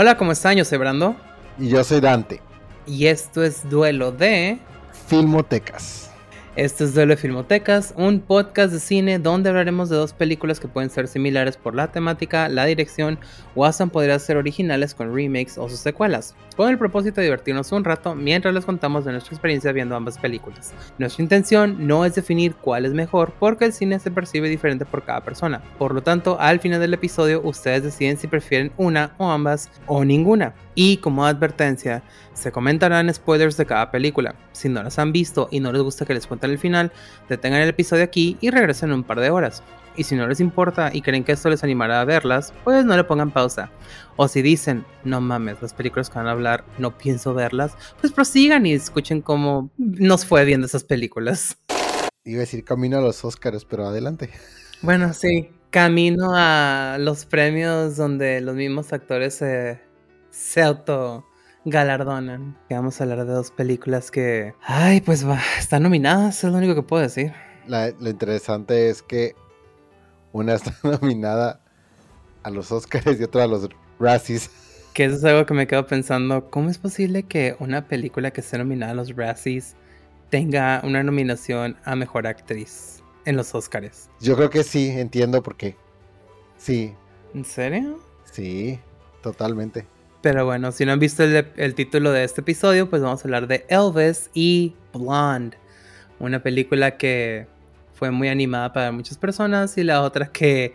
Hola, ¿cómo están? Yo soy Brando. Y yo soy Dante. Y esto es Duelo de... Filmotecas. Este es Duelo de Filmotecas, un podcast de cine donde hablaremos de dos películas que pueden ser similares por la temática, la dirección o hasta podrían ser originales con remakes o sus secuelas, con el propósito de divertirnos un rato mientras les contamos de nuestra experiencia viendo ambas películas. Nuestra intención no es definir cuál es mejor porque el cine se percibe diferente por cada persona, por lo tanto al final del episodio ustedes deciden si prefieren una o ambas o ninguna. Y como advertencia, se comentarán spoilers de cada película. Si no las han visto y no les gusta que les cuenten el final, detengan el episodio aquí y regresen en un par de horas. Y si no les importa y creen que esto les animará a verlas, pues no le pongan pausa. O si dicen, no mames, las películas que van a hablar, no pienso verlas, pues prosigan y escuchen cómo nos fue viendo esas películas. Iba a decir camino a los Oscars, pero adelante. Bueno, sí, camino a los premios donde los mismos actores se se auto galardonan. Vamos a hablar de dos películas que, ay, pues va, están nominadas, es lo único que puedo decir. lo interesante es que una está nominada a los Oscars y otra a los Razzies. Que eso es algo que me quedo pensando, ¿cómo es posible que una película que esté nominada a los Razzies tenga una nominación a Mejor Actriz en los Oscars? Yo creo que sí, entiendo por qué. Sí. ¿En serio? Sí, totalmente. Pero bueno, si no han visto el, título de este episodio, pues vamos a hablar de Elvis y Blonde. Una película que fue muy animada para muchas personas y la otra que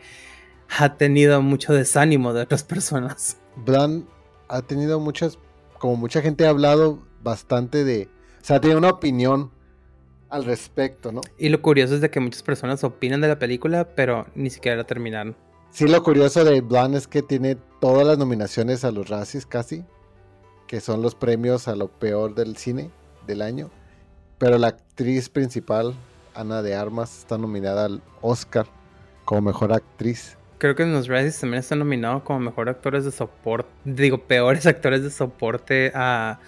ha tenido mucho desánimo de otras personas. Blonde ha tenido muchas, como mucha gente ha hablado bastante de, o sea, tiene una opinión al respecto, ¿no? Y lo curioso es de que muchas personas opinan de la película, pero ni siquiera la terminaron. Sí, lo curioso de Blonde es que tiene todas las nominaciones a los Razzies casi, que son los premios a lo peor del cine del año. Pero la actriz principal, Ana de Armas, está nominada al Oscar como mejor actriz. Creo que en los Razzies también están nominados como mejor actores de soporte, digo, peores actores de soporte a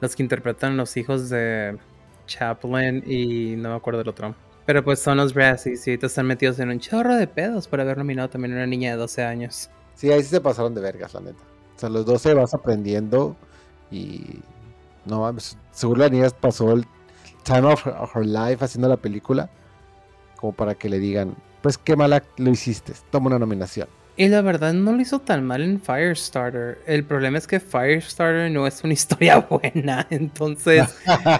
los que interpretan los hijos de Chaplin y no me acuerdo del otro. Pero pues son los Razzies y ahorita están metidos en un chorro de pedos por haber nominado también a una niña de 12 años. Sí, ahí sí se pasaron de vergas, la neta. O sea, los 12 vas aprendiendo y. No mames, seguro la niña pasó el time of her, life haciendo la película. Como para que le digan, pues qué mala lo hiciste, toma una nominación. Y la verdad no lo hizo tan mal en Firestarter. El problema es que Firestarter no es una historia buena. Entonces,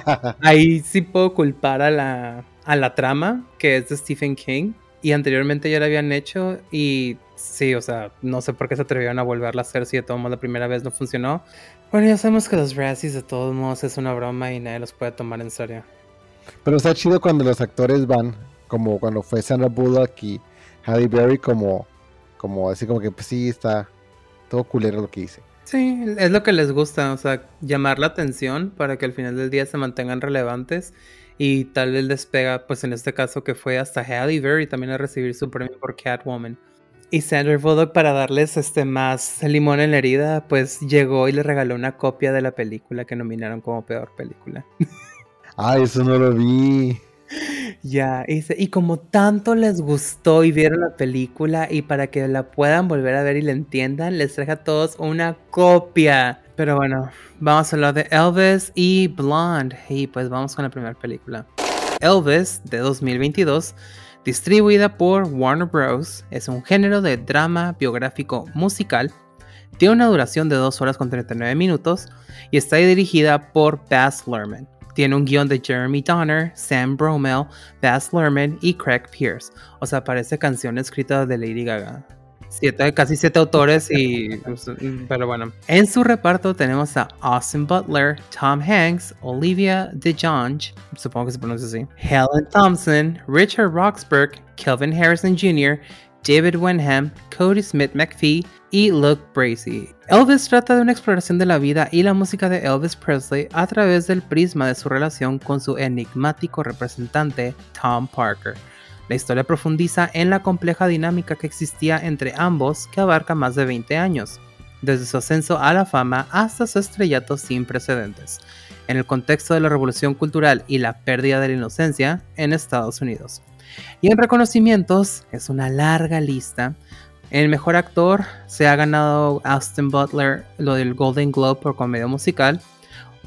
ahí sí puedo culpar a la, a la trama, que es de Stephen King. Y anteriormente ya la habían hecho. Y sí, o sea, no sé por qué se atrevieron a volverla a hacer si de todos modos la primera vez no funcionó. Bueno, ya sabemos que los Razzies de todos modos es una broma y nadie los puede tomar en serio. Pero está chido cuando los actores van, como cuando fue Sandra Bullock y Halle Berry, como, como así como que pues sí, está todo culero lo que hice. Sí, es lo que les gusta, o sea, llamar la atención para que al final del día se mantengan relevantes y tal vez les pega, pues en este caso que fue hasta Halle Berry también a recibir su premio por Catwoman. Y Sandra Bullock para darles este más limón en la herida, pues llegó y le regaló una copia de la película que nominaron como peor película. Ay, eso no lo vi. Ya, y, y como tanto les gustó y vieron la película y para que la puedan volver a ver y la entiendan, les traje a todos una copia. Pero bueno, vamos a hablar de Elvis y Blonde. Y pues vamos con la primera película. Elvis, de 2022, distribuida por Warner Bros., es un género de drama biográfico musical. Tiene una duración de 2 horas con 39 minutos y está dirigida por Baz Luhrmann. Tiene un guion de Jeremy Donner, Sam Bromell, Baz Luhrmann y Craig Pierce. O sea, parece canción escrita de Lady Gaga siete, casi siete autores y pues, pero bueno. En su reparto tenemos a Austin Butler, Tom Hanks, Olivia DeJonge, supongo que se pronuncia así, Helen Thompson, Richard Roxburgh, Kelvin Harrison Jr., David Wenham, Cody Smith McPhee y Luke Bracey. Elvis trata de una exploración de la vida y la música de Elvis Presley a través del prisma de su relación con su enigmático representante Tom Parker. La historia profundiza en la compleja dinámica que existía entre ambos que abarca más de 20 años, desde su ascenso a la fama hasta su estrellato sin precedentes, en el contexto de la revolución cultural y la pérdida de la inocencia en Estados Unidos. Y en reconocimientos, es una larga lista, En Mejor Actor se ha ganado Austin Butler lo del Golden Globe por comedia musical,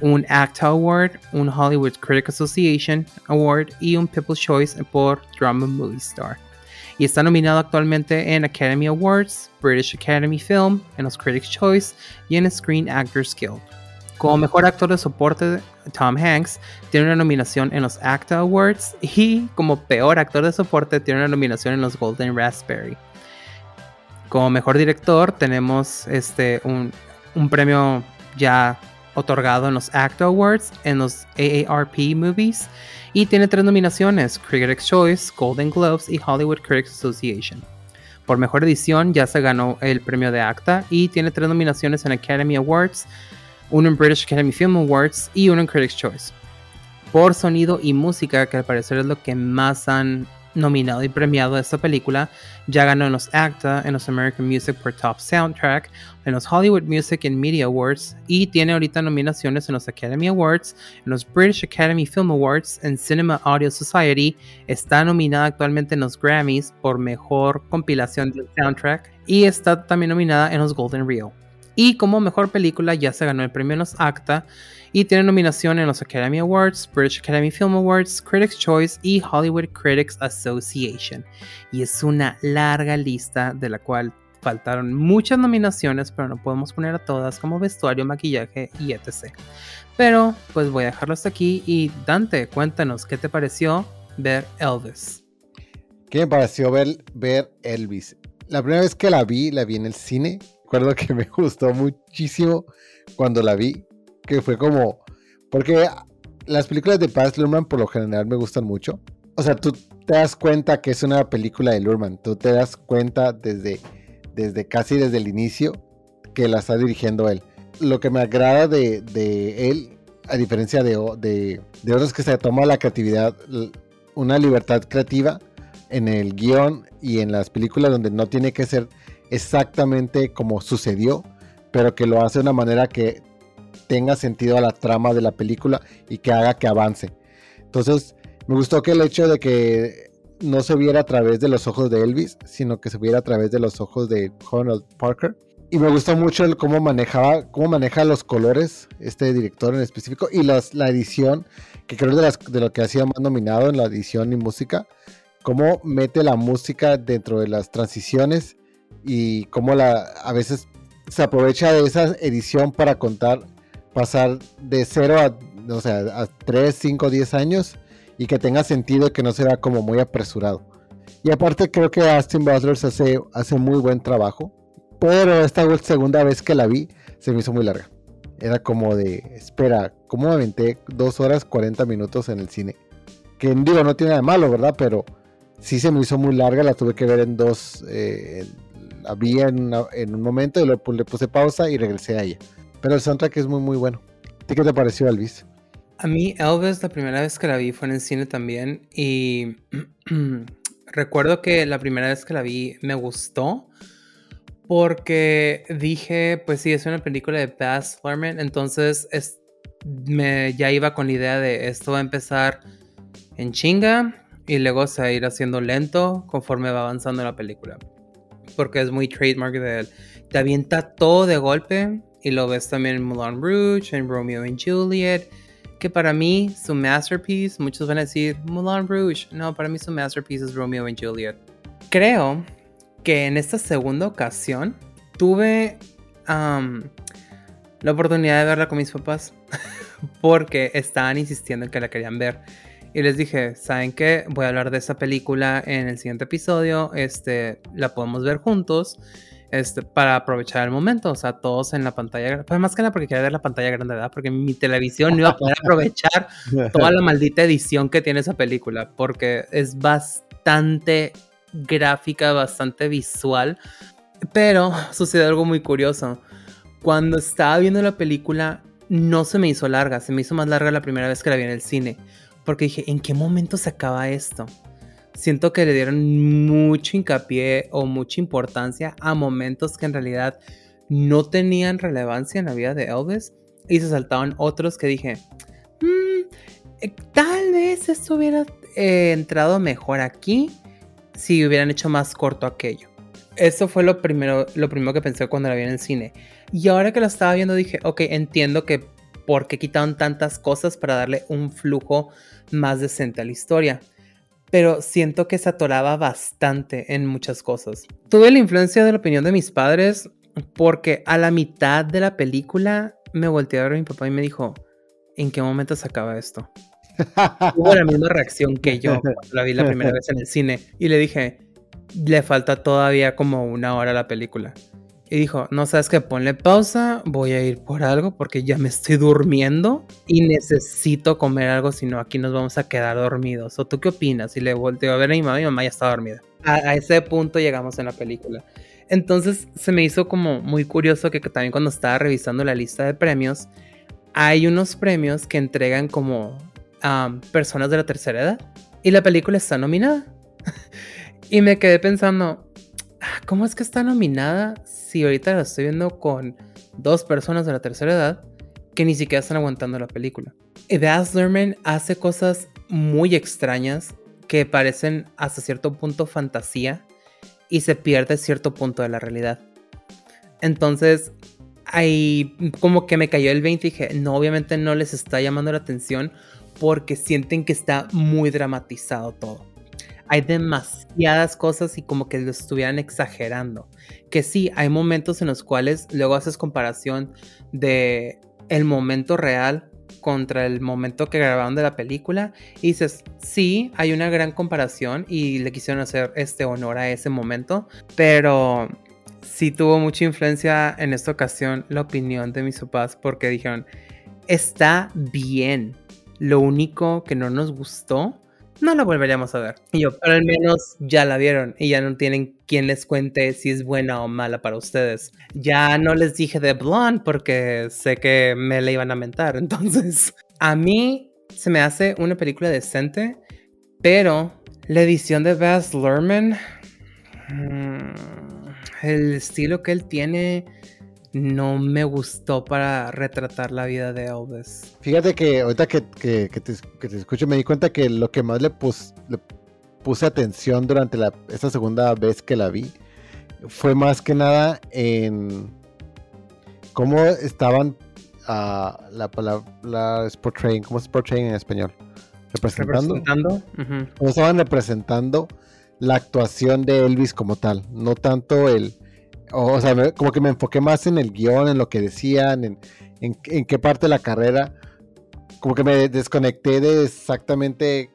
un ACTA Award, un Hollywood Critic Association Award y un People's Choice por Drama Movie Star. Y está nominado actualmente en Academy Awards, British Academy Film, en los Critics' Choice y en Screen Actors Guild. Como mejor actor de soporte, Tom Hanks tiene una nominación en los ACTA Awards y como peor actor de soporte tiene una nominación en los Golden Raspberry. Como mejor director tenemos este, un, un premio ya otorgado en los ACTA Awards, en los AARP Movies y tiene tres nominaciones, Critics' Choice, Golden Globes y Hollywood Critics Association. Por mejor edición ya se ganó el premio de ACTA y tiene tres nominaciones en Academy Awards, uno en British Academy Film Awards y uno en Critics' Choice. Por sonido y música, que al parecer es lo que más han nominado y premiado esta película, ya ganó en los ACTA, en los American Music por Top Soundtrack, en los Hollywood Music and Media Awards y tiene ahorita nominaciones en los Academy Awards, en los British Academy Film Awards, en Cinema Audio Society, está nominada actualmente en los Grammys por Mejor Compilación del Soundtrack y está también nominada en los Golden Rio. Y como mejor película ya se ganó el premio en los ACTA y tiene nominación en los Academy Awards, British Academy Film Awards, Critics' Choice y Hollywood Critics Association. Y es una larga lista de la cual faltaron muchas nominaciones, pero no podemos poner a todas como vestuario, maquillaje y etc. Pero pues voy a dejarlo hasta aquí y Dante, cuéntanos qué te pareció ver Elvis. ¿Qué me pareció ver, ver Elvis? La primera vez que la vi, la vi en el cine. Recuerdo que me gustó muchísimo cuando la vi que fue como. Porque las películas de Paz Luhrmann por lo general me gustan mucho. O sea, tú te das cuenta que es una película de Luhrmann. Tú te das cuenta desde, desde casi desde el inicio que la está dirigiendo él. Lo que me agrada de, de él, a diferencia de, de, de otros que se toma la creatividad, una libertad creativa en el guion y en las películas donde no tiene que ser exactamente como sucedió, pero que lo hace de una manera que tenga sentido a la trama de la película y que haga que avance. Entonces, me gustó que el hecho de que no se viera a través de los ojos de Elvis, sino que se viera a través de los ojos de Donald Parker. Y me gustó mucho cómo manejaba, cómo maneja los colores, este director en específico, y las, la edición, que creo de, las, de lo que ha sido más nominado en la edición y música, cómo mete la música dentro de las transiciones y cómo la, a veces se aprovecha de esa edición para contar pasar de 0 a, o sea, a 3, 5, 10 años y que tenga sentido que no sea como muy apresurado. Y aparte creo que Austin Butler hace, hace muy buen trabajo, pero esta segunda vez que la vi se me hizo muy larga. Era como de, espera, ¿cómo me aventé 2 horas 40 minutos en el cine? Que digo, no tiene nada de malo, ¿verdad? Pero sí se me hizo muy larga, la tuve que ver en dos, eh, vi en, en, un momento y luego le puse pausa y regresé a ella. Pero el soundtrack es muy, muy bueno. ¿Qué te pareció, Elvis? A mí, Elvis, la primera vez que la vi fue en el cine también. Y recuerdo que la primera vez que la vi me gustó. Porque dije, pues sí, es una película de Baz Luhrmann. Entonces me, ya iba con la idea de esto va a empezar en chinga. Y luego se va a ir haciendo lento conforme va avanzando la película. Porque es muy trademark de él. Te avienta todo de golpe y lo ves también en Moulin Rouge, en Romeo and Juliet. Que para mí, su masterpiece, muchos van a decir Moulin Rouge. No, para mí su masterpiece es Romeo and Juliet. Creo que en esta segunda ocasión tuve la oportunidad de verla con mis papás porque estaban insistiendo en que la querían ver. Y les dije, ¿saben qué? Voy a hablar de esta película en el siguiente episodio. Este, la podemos ver juntos. Este, para aprovechar el momento, o sea, todos en la pantalla, pues más que nada porque quería ver la pantalla grande, ¿verdad? Porque mi televisión no iba a poder aprovechar toda la maldita edición que tiene esa película, porque es bastante gráfica, bastante visual, pero sucede algo muy curioso. Cuando estaba viendo la película, no se me hizo larga, se me hizo más larga la primera vez que la vi en el cine, porque dije, ¿en qué momento se acaba esto? siento que le dieron mucho hincapié o mucha importancia a momentos que en realidad no tenían relevancia en la vida de Elvis y se saltaban otros que dije, mm, eh, tal vez esto hubiera eh, entrado mejor aquí si hubieran hecho más corto aquello. eso fue lo primero, lo primero que pensé cuando la vi en el cine. Y ahora que la estaba viendo dije, ok, entiendo que por qué quitaron tantas cosas para darle un flujo más decente a la historia. Pero siento que se atoraba bastante en muchas cosas. Tuve la influencia de la opinión de mis padres porque a la mitad de la película me volteé a ver a mi papá y me dijo, ¿en qué momento se acaba esto? Tuvo la misma reacción que yo cuando la vi la primera vez en el cine. Y le dije, le falta todavía como una hora a la película. Y dijo, no sabes qué, ponle pausa, voy a ir por algo porque ya me estoy durmiendo y necesito comer algo, si no aquí nos vamos a quedar dormidos. ¿O tú qué opinas? Y le volteo a ver a mi mamá, mi mamá ya está dormida. A, ese punto llegamos en la película. Entonces se me hizo como muy curioso que, también cuando estaba revisando la lista de premios, hay unos premios que entregan como a personas de la tercera edad y la película está nominada. y me quedé pensando, ¿cómo es que está nominada si ahorita la estoy viendo con dos personas de la tercera edad que ni siquiera están aguantando la película? Y Baz Luhrmann hace cosas muy extrañas que parecen hasta cierto punto fantasía y se pierde cierto punto de la realidad. Entonces, ahí como que me cayó el 20 y dije, no, obviamente no les está llamando la atención porque sienten que está muy dramatizado todo. Hay demasiadas cosas y como que lo estuvieran exagerando. Que sí, hay momentos en los cuales luego haces comparación de el momento real contra el momento que grabaron de la película y dices, sí, hay una gran comparación y le quisieron hacer este honor a ese momento, pero sí tuvo mucha influencia en esta ocasión la opinión de mis papás porque dijeron, está bien, lo único que no nos gustó, no la volveríamos a ver. Y yo, pero al menos ya la vieron y ya no tienen quien les cuente si es buena o mala para ustedes. Ya no les dije de Blonde porque sé que me la iban a mentar. Entonces, a mí se me hace una película decente, pero la edición de Baz Luhrmann, mm, el estilo que él tiene no me gustó para retratar la vida de Elvis. Fíjate que ahorita que, te, escucho me di cuenta que lo que más le, puse atención durante la, esta segunda vez que la vi fue más que nada en cómo estaban uh, la palabra portraying, ¿cómo es portraying en español? Representando. representando. Cómo estaban representando la actuación de Elvis como tal, no tanto el o sea, como que me enfoqué más en el guion, en lo que decían, en, en, qué parte de la carrera. Como que me desconecté de exactamente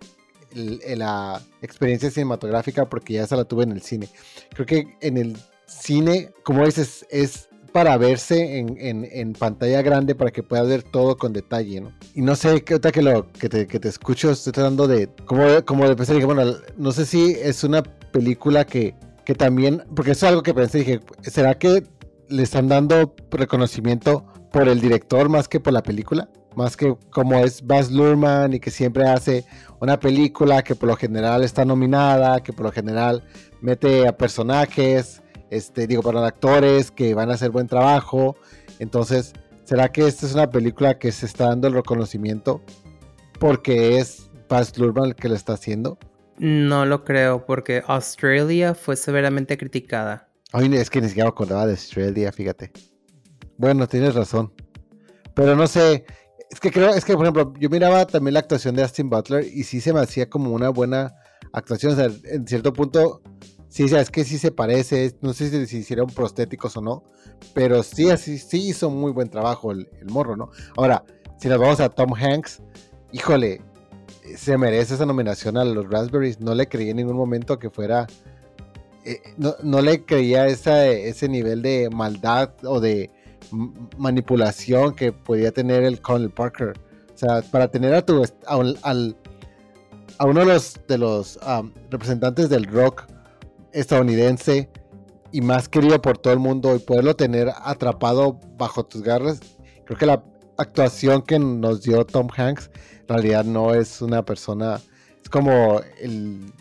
la experiencia cinematográfica porque ya se la tuve en el cine. Creo que en el cine, como dices, es para verse en, pantalla grande para que puedas ver todo con detalle, ¿no? Y no sé, que que, lo, que, te, que te escucho, estoy tratando de, como, como de pensar, bueno, no sé si es una película que que también, porque eso es algo que pensé, dije, ¿será que le están dando reconocimiento por el director más que por la película? Más que como es Baz Luhrmann y que siempre hace una película que por lo general está nominada, que por lo general mete a personajes, este, digo, para actores que van a hacer buen trabajo. Entonces, ¿será que esta es una película que se está dando el reconocimiento porque es Baz Luhrmann el que lo está haciendo? No lo creo, porque Australia fue severamente criticada. Ay, es que ni siquiera me acordaba de Australia, fíjate. Bueno, tienes razón. Pero no sé, es que creo, es que por ejemplo, yo miraba también la actuación de Austin Butler y sí se me hacía como una buena actuación. O sea, en cierto punto, sí, es que sí se parece. No sé si, si hicieron prostéticos o no, pero sí, así, sí hizo muy buen trabajo el, el morro, ¿no? Ahora, si nos vamos a Tom Hanks, híjole, se merece esa nominación a los Raspberries. No le creí en ningún momento que fuera. Eh, no, le creía ese nivel de maldad o de manipulación que podía tener el Colonel Parker. O sea, para tener a tu. A, uno de los, de los representantes del rock estadounidense y más querido por todo el mundo y poderlo tener atrapado bajo tus garras, creo que la actuación que nos dio Tom Hanks realidad no es una persona, es como el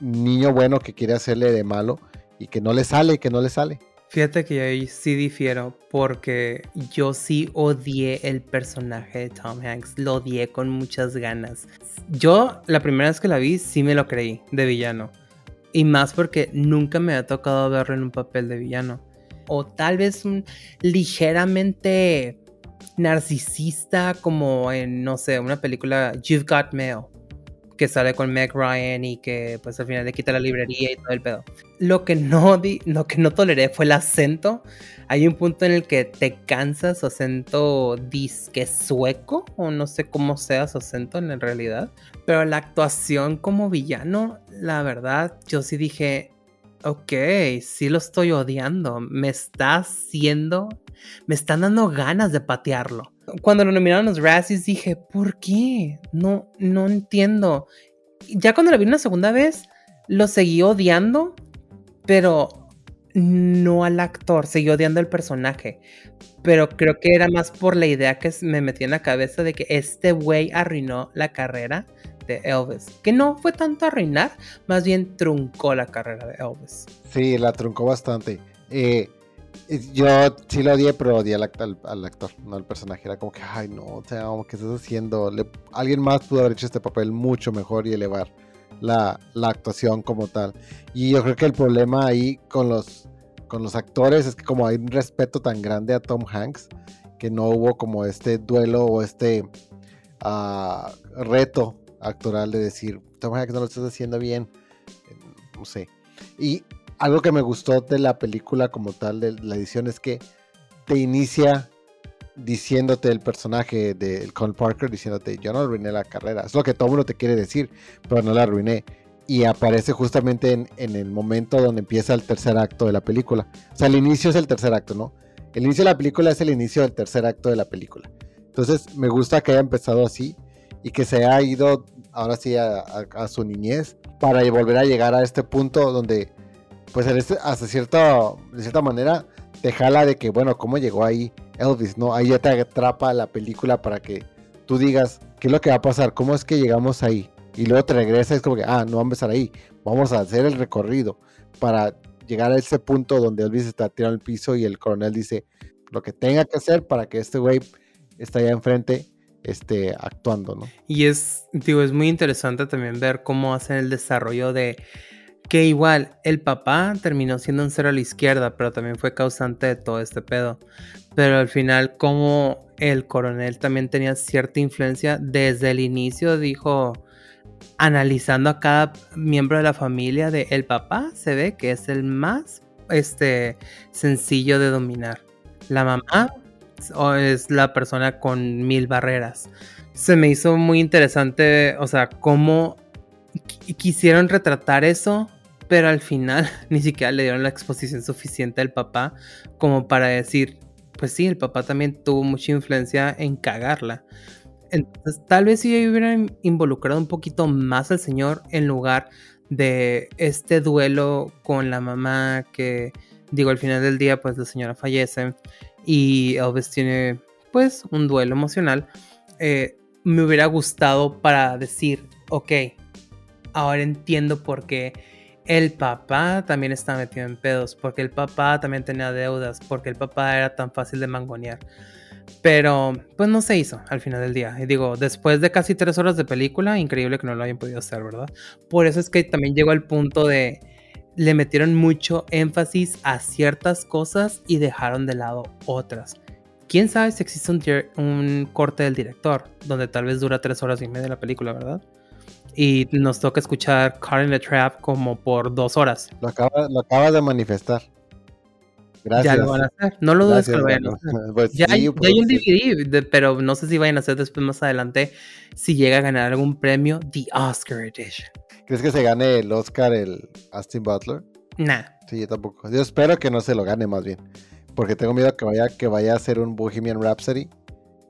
niño bueno que quiere hacerle de malo y que no le sale, que no le sale. Fíjate que ahí sí difiero porque yo sí odié el personaje de Tom Hanks, lo odié con muchas ganas. Yo la primera vez que la vi sí me lo creí de villano, Y más porque nunca me ha tocado verlo en un papel de villano. O tal vez un ligeramente narcisista como en, no sé, una película You've Got Mail que sale con Meg Ryan y que pues al final le quita la librería y todo el pedo. Lo que no di, lo que no toleré fue el acento. Hay un punto en el que te cansas su acento disque sueco o no sé cómo sea su acento en realidad, pero la actuación como villano, la verdad, yo sí dije, ok, sí lo estoy odiando, me está haciendo, me están dando ganas de patearlo cuando lo nominaron los Razzies dije, ¿por qué? No, no entiendo. Ya cuando lo vi una segunda vez, lo seguí odiando, pero no al actor, seguí odiando al personaje. Pero creo que era más por la idea que me metí en la cabeza de que este güey arruinó la carrera de Elvis. Que no fue tanto arruinar, más bien truncó la carrera de Elvis. Sí, la truncó bastante. Eh, yo sí lo odié, pero odié al, actor, no al personaje. Era como que, ay, no, o sea, que estás haciendo. alguien más pudo haber hecho este papel mucho mejor y elevar la, la, actuación como tal. Y yo creo que el problema ahí con los, con los actores es que, como hay un respeto tan grande a Tom Hanks, que no hubo como este duelo o este uh, reto actoral de decir, Tom Hanks no lo estás haciendo bien. No sé. Y algo que me gustó de la película como tal, de la edición, es que te inicia diciéndote el personaje de Cole Parker, diciéndote, yo no arruiné la carrera. Es lo que todo mundo te quiere decir, pero no la arruiné. Y aparece justamente en, en, el momento donde empieza el tercer acto de la película. O sea, el inicio es el tercer acto, ¿no? El inicio de la película es el inicio del tercer acto de la película. Entonces, me gusta que haya empezado así y que se haya ido ahora sí a, a su niñez para volver a llegar a este punto donde pues este, hasta cierta, de cierta manera te jala de que, bueno, ¿cómo llegó ahí Elvis? ¿No? Ahí ya te atrapa la película para que tú digas, ¿qué es lo que va a pasar? ¿Cómo es que llegamos ahí? Y luego te regresa, es como que, ah, no vamos a empezar ahí, vamos a hacer el recorrido para llegar a ese punto donde Elvis está tirado al piso y el coronel dice lo que tenga que hacer para que este güey esté allá enfrente esté actuando, ¿no? Y es, digo, es muy interesante también ver cómo hacen el desarrollo de que igual, el papá terminó siendo un cero a la izquierda, pero también fue causante de todo este pedo. Pero al final, como el coronel también tenía cierta influencia desde el inicio, dijo, analizando a cada miembro de la familia de el papá, se ve que es el más este, sencillo de dominar. La mamá es la persona con mil barreras. Se me hizo muy interesante, o sea, cómo quisieron retratar eso, pero al final ni siquiera le dieron la exposición suficiente al papá como para decir, pues sí, el papá también tuvo mucha influencia en cagarla. Entonces, tal vez si hubieran involucrado un poquito más al señor en lugar de este duelo con la mamá que, digo, al final del día, pues la señora fallece y Elvis tiene, pues, un duelo emocional. Eh, me hubiera gustado para decir, ok, ahora entiendo por qué el papá también está metido en pedos, porque el papá también tenía deudas, porque el papá era tan fácil de mangonear. Pero pues no se hizo al final del día. Y digo, después de casi tres horas de película, increíble que no lo hayan podido hacer, ¿verdad? Por eso es que también llegó al punto de le metieron mucho énfasis a ciertas cosas y dejaron de lado otras. Quién sabe si existe un, un corte del director, donde tal vez dura tres horas y media la película, ¿verdad? Y nos toca escuchar Car in the Trap como por dos horas. Lo acaba, de manifestar. Gracias. Ya lo van a hacer. No lo dudes que lo vayan a hacer. Pues ya, hay, pues un DVD, pero no sé si vayan a hacer después más adelante si llega a ganar algún premio, The Oscar Edition. ¿Crees que se gane el Oscar el Austin Butler? Nah. Sí, yo tampoco. Yo espero que no se lo gane más bien. Porque tengo miedo que vaya, que vaya a ser un Bohemian Rhapsody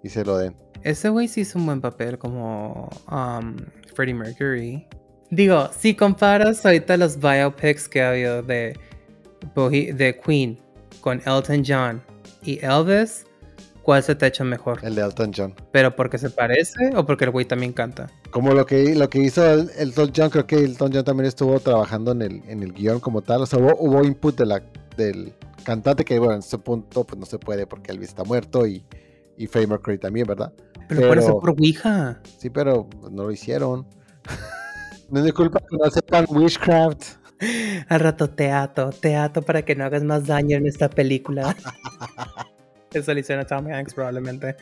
y se lo den. Ese güey sí hizo un buen papel como um, Freddie Mercury. Digo, si comparas ahorita los biopics que ha habido de, de Queen con Elton John y Elvis, ¿cuál se te ha hecho mejor? El de Elton John. ¿Pero porque se parece o porque el güey también canta? Como lo que, lo que hizo Elton John, creo que Elton John también estuvo trabajando en el, en el guion como tal. O sea, hubo, input de la, del cantante que, bueno, en ese punto pues no se puede porque Elvis está muerto y, y Freddie Mercury también, ¿verdad? Pero, por eso por Ouija. Sí, pero no lo hicieron. no es mi culpa que no sepan Witchcraft. Al rato teatro, teatro para que no hagas más daño en esta película. Eso le hicieron a Tom Hanks probablemente.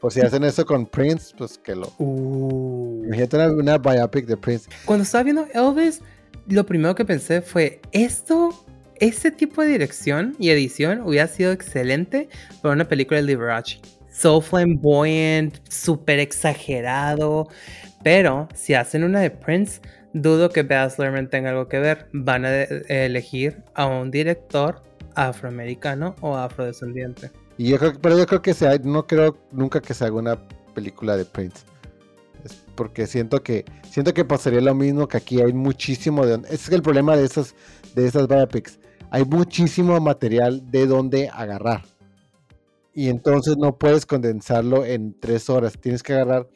Pues si hacen eso con Prince, pues que lo... Uh. Imagínate una, una biopic de Prince. Cuando estaba viendo Elvis, lo primero que pensé fue, esto, este tipo de dirección y edición hubiera sido excelente para una película de Liberace. So flamboyant, súper exagerado. Pero si hacen una de Prince, dudo que Baz Luhrmann tenga algo que ver. Van a elegir a un director afroamericano o afrodescendiente. Y yo creo, pero yo creo que sea, no creo nunca que se haga una película de Prince. Porque siento que siento que pasaría lo mismo que aquí hay muchísimo de ese es el problema de esas de esas biopics. Hay muchísimo material de donde agarrar. Y entonces no puedes condensarlo en tres horas. Tienes que agarrar,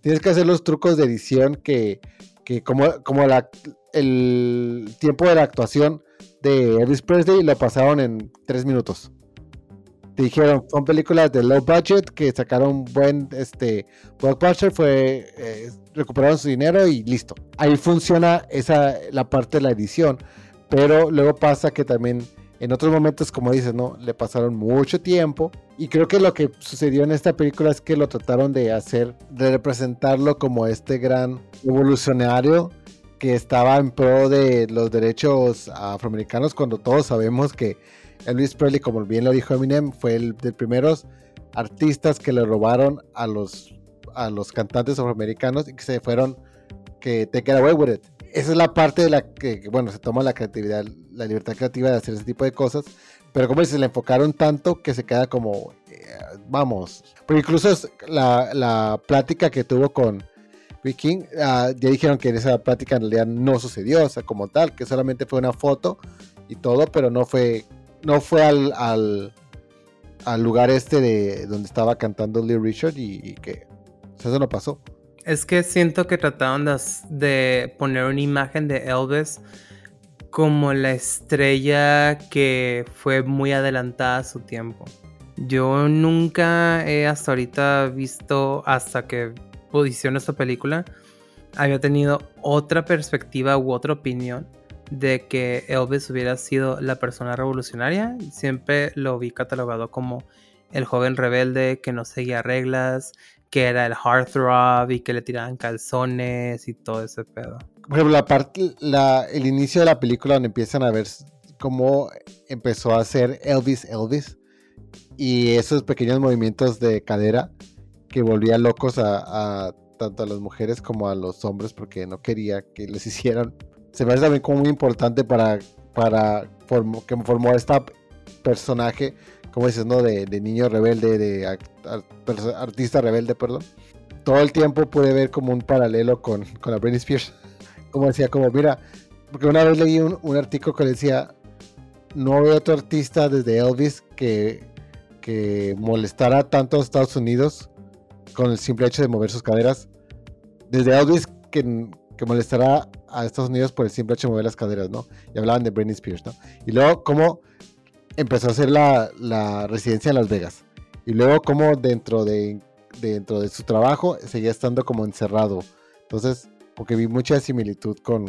tienes que hacer los trucos de edición que, que como, como la, el tiempo de la actuación de Elvis Presley lo pasaron en tres minutos dijeron, son películas de low budget que sacaron buen este blockbuster, fue eh, recuperaron su dinero y listo. Ahí funciona esa la parte de la edición, pero luego pasa que también en otros momentos, como dices, no, le pasaron mucho tiempo y creo que lo que sucedió en esta película es que lo trataron de hacer, de representarlo como este gran evolucionario que estaba en pro de los derechos afroamericanos cuando todos sabemos que Elvis Presley, como bien lo dijo Eminem, fue el de primeros artistas que le robaron a los, a los cantantes afroamericanos y que se fueron, que te get away with it. Esa es la parte de la que, bueno, se toma la creatividad, la libertad creativa de hacer ese tipo de cosas, pero como dices, le enfocaron tanto que se queda como, eh, vamos, pero incluso la, la, plática que tuvo con King, uh, ya dijeron que esa plática en realidad no sucedió, o sea, como tal, que solamente fue una foto y todo, pero no fue no fue al, al, lugar este de donde estaba cantando Lee Richard y, que eso no pasó. Es que siento que trataron de, poner una imagen de Elvis como la estrella que fue muy adelantada a su tiempo. Yo nunca he hasta ahorita visto, hasta que hicieron esta película, había tenido otra perspectiva u otra opinión de que Elvis hubiera sido la persona revolucionaria. Siempre lo vi catalogado como el joven rebelde que no seguía reglas, que era el heartthrob y que le tiraban calzones y todo ese pedo. Por ejemplo, la parte, la, el inicio de la película donde empiezan a ver cómo empezó a hacer Elvis Elvis y esos pequeños movimientos de cadera que volvían locos a, tanto a las mujeres como a los hombres porque no quería que les hicieran se me hace también como muy importante para, para que formó este personaje, como dices, ¿no? De, niño rebelde, de artista rebelde, perdón. Todo el tiempo puede ver como un paralelo con, con la Britney Spears. Como decía, como mira, porque una vez leí un, artículo que decía, no hay otro artista desde Elvis que, que molestara tanto a Estados Unidos con el simple hecho de mover sus caderas. Desde Elvis que, que molestará a Estados Unidos por el simple hecho de mover las caderas, ¿no? Y hablaban de Britney Spears, ¿no? Y luego cómo empezó a hacer la, residencia en Las Vegas. Y luego cómo dentro de, dentro de su trabajo seguía estando como encerrado. Entonces, porque vi mucha similitud con,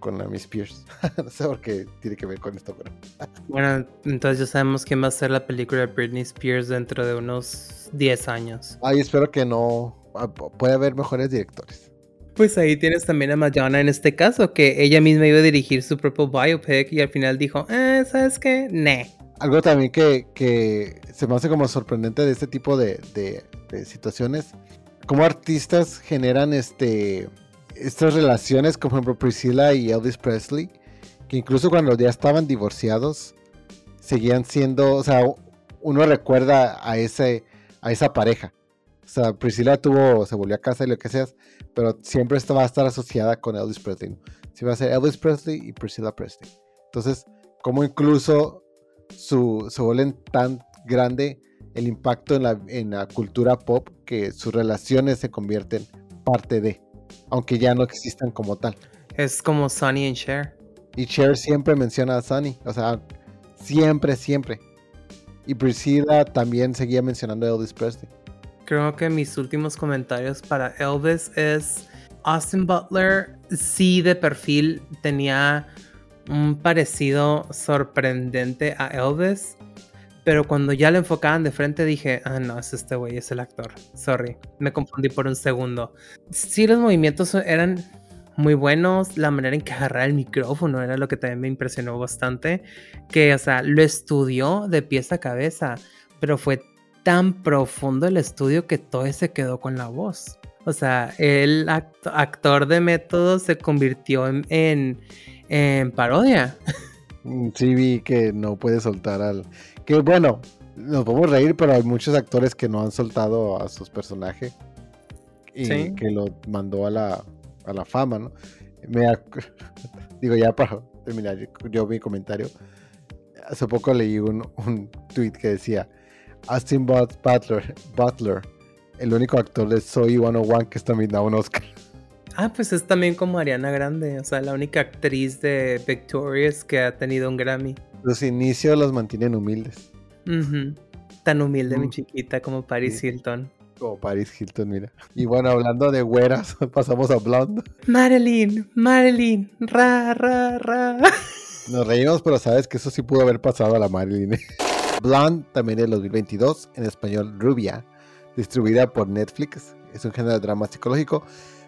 con la Miss Spears. no sé por qué tiene que ver con esto, pero... bueno, entonces ya sabemos quién va a ser la película de Britney Spears dentro de unos 10 años. Ay, espero que no... Ah, puede haber mejores directores. Pues ahí tienes también a Madonna en este caso, que ella misma iba a dirigir su propio biopic y al final dijo, eh, ¿sabes qué? Nah. Algo también que, se me hace como sorprendente de este tipo de, situaciones, como artistas generan este, estas relaciones, como por ejemplo Priscilla y Elvis Presley, que incluso cuando ya estaban divorciados, seguían siendo, o sea, uno recuerda a, ese, a esa pareja. O sea, Priscilla tuvo, se volvió a casa y lo que sea, pero siempre va a estar asociada con Elvis Presley. Sí va a ser Elvis Presley y Priscilla Presley. Entonces, como incluso su, se vuelven tan grande el impacto en la, en la cultura pop que sus relaciones se convierten parte de, aunque ya no existan como tal. Es como Sunny y Cher. Y Cher siempre menciona a Sunny, o sea, siempre, siempre. Y Priscilla también seguía mencionando a Elvis Presley creo que mis últimos comentarios para Elvis es Austin Butler sí de perfil tenía un parecido sorprendente a Elvis. Pero cuando ya lo enfocaban de frente dije, ah, no, es este güey, es el actor. Sorry, me confundí por un segundo. Sí, los movimientos eran muy buenos. La manera en que agarraba el micrófono era lo que también me impresionó bastante. Que, o sea, lo estudió de pies a cabeza, pero fue tan profundo el estudio que todo se quedó con la voz. O sea, el actor de método se convirtió en, en, parodia. Mm, sí, vi que no puede soltar al. Que bueno, nos podemos reír, pero hay muchos actores que no han soltado a sus personajes. Y que lo mandó a la, a la fama, ¿no? Me digo, ya para terminar yo mi comentario. Hace poco leí un, un tweet que decía: Austin Butler, Butler, el único actor de Soy 101 que está nominado a un Oscar. Ah, pues es también como Ariana Grande, o sea, la única actriz de Victorious que ha tenido un Grammy. Los inicios los mantienen humildes. Tan humilde, mi mm. chiquita, como Paris Hilton. Como Paris Hilton, mira. Y bueno, hablando de güeras, pasamos a Blonde. Marilyn, Marilyn, ra, ra, ra. Nos reímos, pero sabes que eso sí pudo haber pasado a la Marilyn. Blonde, también del 2022, en español Rubia, distribuida por Netflix. Es un género de drama psicológico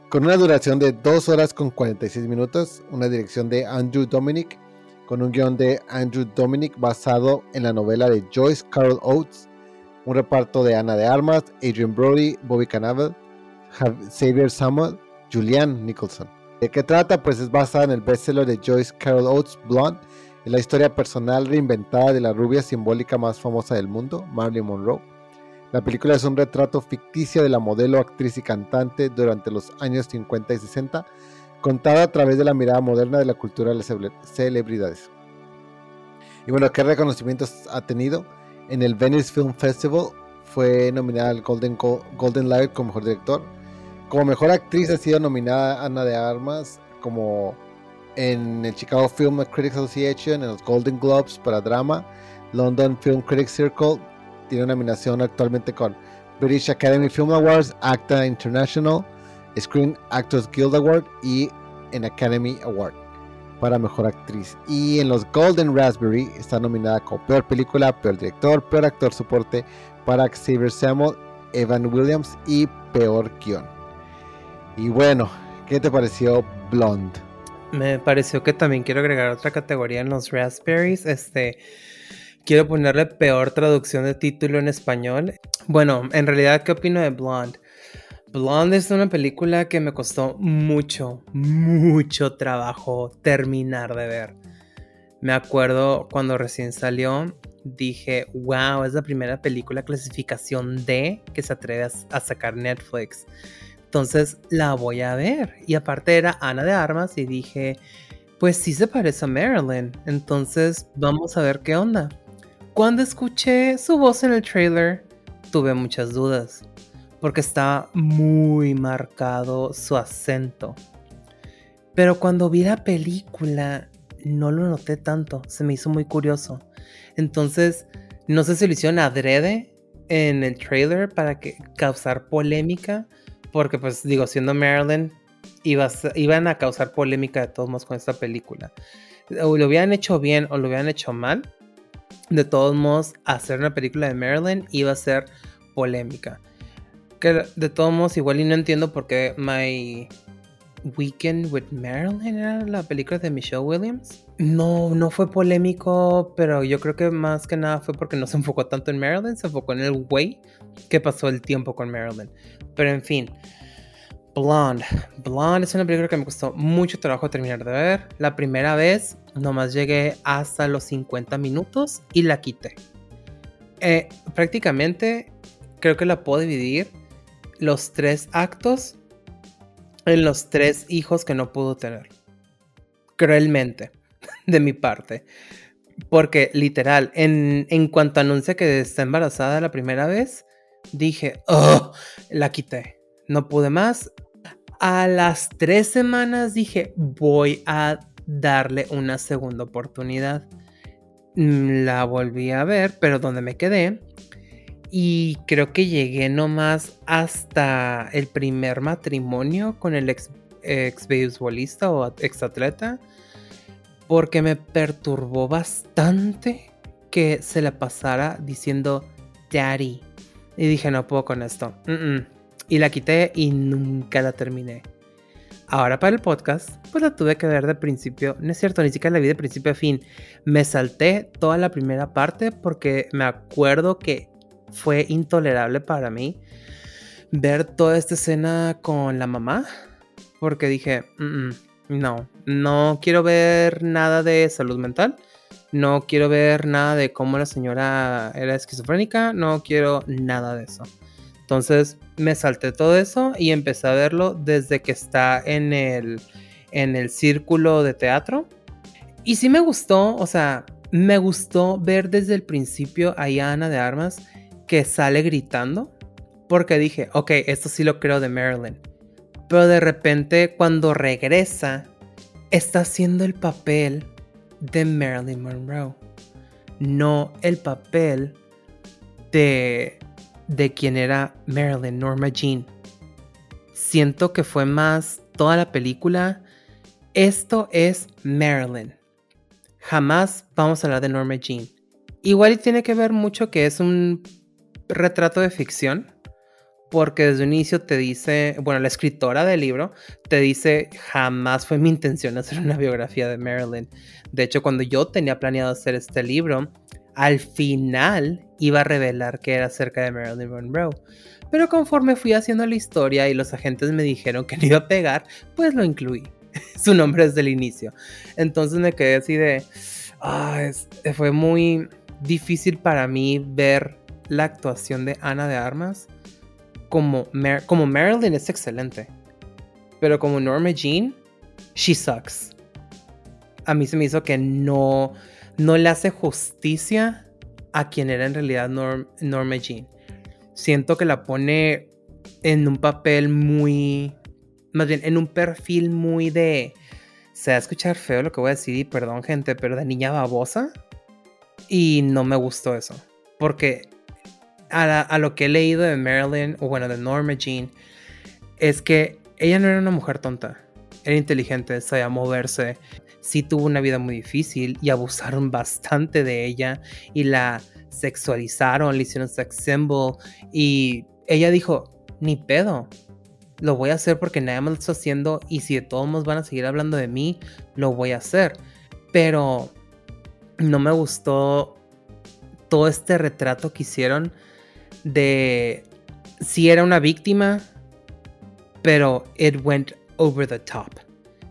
con una duración de 2 horas con 46 minutos, una dirección de Andrew Dominic, con un guion de Andrew Dominic basado en la novela de Joyce Carol Oates, un reparto de Ana de Armas, Adrian Brody, Bobby Cannavale, Xavier Samuel, Julianne Nicholson. ¿De qué trata? Pues es basada en el bestseller de Joyce Carol Oates, Blonde, en la historia personal reinventada de la rubia simbólica más famosa del mundo, Marilyn Monroe. La película es un retrato ficticio de la modelo, actriz y cantante durante los años 50 y 60, contada a través de la mirada moderna de la cultura de las celebridades. Y bueno, ¿qué reconocimientos ha tenido? En el Venice Film Festival fue nominada al Golden, Golden Light como mejor director. Como mejor actriz ha sido nominada Ana de Armas como en el Chicago Film Critics Association, en los Golden Globes para drama, London Film Critics Circle, tiene una nominación actualmente con British Academy Film Awards, ACTA International, Screen Actors Guild Award y en Academy Award para Mejor Actriz. Y en los Golden Raspberry está nominada como Peor Película, Peor Director, Peor Actor Soporte para Xavier Samuel, Evan Williams y Peor Guión. Y bueno, ¿qué te pareció Blonde? Me pareció que también quiero agregar otra categoría en los Raspberries. Este, quiero ponerle peor traducción de título en español. Bueno, en realidad, ¿qué opino de Blonde? Blonde es una película que me costó mucho, mucho trabajo terminar de ver. Me acuerdo cuando recién salió, dije, wow, es la primera película clasificación D que se atreve a sacar Netflix. Entonces la voy a ver. Y aparte era Ana de Armas y dije, pues sí se parece a Marilyn. Entonces vamos a ver qué onda. Cuando escuché su voz en el trailer, tuve muchas dudas. Porque estaba muy marcado su acento. Pero cuando vi la película, no lo noté tanto. Se me hizo muy curioso. Entonces, no sé si lo hicieron adrede en el trailer para que, causar polémica porque, pues, digo, siendo Marilyn, iban a causar polémica de todos modos con esta película. O lo hubieran hecho bien o lo hubieran hecho mal. De todos modos, hacer una película de Marilyn iba a ser polémica. Que de todos modos, igual y no entiendo por qué My Weekend with Marilyn era la película de Michelle Williams. No, no fue polémico, pero yo creo que más que nada fue porque no se enfocó tanto en Marilyn, se enfocó en el güey que pasó el tiempo con Marilyn. Pero en fin, Blonde. Blonde es una película que me costó mucho trabajo terminar de ver. La primera vez nomás llegué hasta los 50 minutos y la quité. Eh, prácticamente creo que la puedo dividir los tres actos en los tres hijos que no pudo tener. Cruelmente, de mi parte. Porque literal, en, en cuanto anuncia que está embarazada la primera vez, dije, oh, la quité. No pude más. A las tres semanas dije, voy a darle una segunda oportunidad. Mm, la volví a ver, pero donde me quedé. Y creo que llegué nomás hasta el primer matrimonio con el ex, ex beisbolista o ex atleta. porque me perturbó bastante que se la pasara diciendo Daddy. Y dije, no puedo con esto. Y la quité y nunca la terminé. Ahora para el podcast, pues la tuve que ver de principio. No es cierto, ni siquiera la vi de principio a fin. Me salté toda la primera parte porque me acuerdo que fue intolerable para mí ver toda esta escena con la mamá. Porque dije, no, no quiero ver nada de salud mental. No quiero ver nada de cómo la señora era esquizofrénica. No quiero nada de eso. Entonces me salté todo eso y empecé a verlo desde que está en el, en el círculo de teatro. Y sí me gustó, o sea, me gustó ver desde el principio a Ana de Armas que sale gritando. Porque dije, ok, esto sí lo creo de Marilyn. Pero de repente cuando regresa, está haciendo el papel de Marilyn Monroe. No el papel de de quien era Marilyn, Norma Jean. Siento que fue más toda la película. Esto es Marilyn. Jamás vamos a hablar de Norma Jean. Igual tiene que ver mucho que es un retrato de ficción. Porque desde un inicio te dice, bueno, la escritora del libro te dice, jamás fue mi intención hacer una biografía de Marilyn. De hecho, cuando yo tenía planeado hacer este libro, al final iba a revelar que era acerca de Marilyn Monroe. Pero conforme fui haciendo la historia y los agentes me dijeron que no iba a pegar, pues lo incluí. Su nombre desde el inicio. Entonces me quedé así de... Ah, fue muy difícil para mí ver la actuación de Ana de Armas. Como, como Marilyn es excelente. Pero como Norma Jean, she sucks. A mí se me hizo que no no le hace justicia a quien era en realidad Norma Jean. Siento que la pone en un papel muy, más bien en un perfil muy de, se va a escuchar feo lo que voy a decir y perdón gente, pero de niña babosa. Y no me gustó eso. Porque a, lo que he leído de Marilyn, o bueno, de Norma Jean, es que ella no era una mujer tonta. Era inteligente, sabía moverse, sí tuvo una vida muy difícil y abusaron bastante de ella y la sexualizaron, le hicieron sex symbol y ella dijo, ni pedo, lo voy a hacer porque nadie más lo está haciendo y si de todos modos van a seguir hablando de mí, lo voy a hacer. Pero no me gustó todo este retrato que hicieron de si era una víctima, pero it went over the top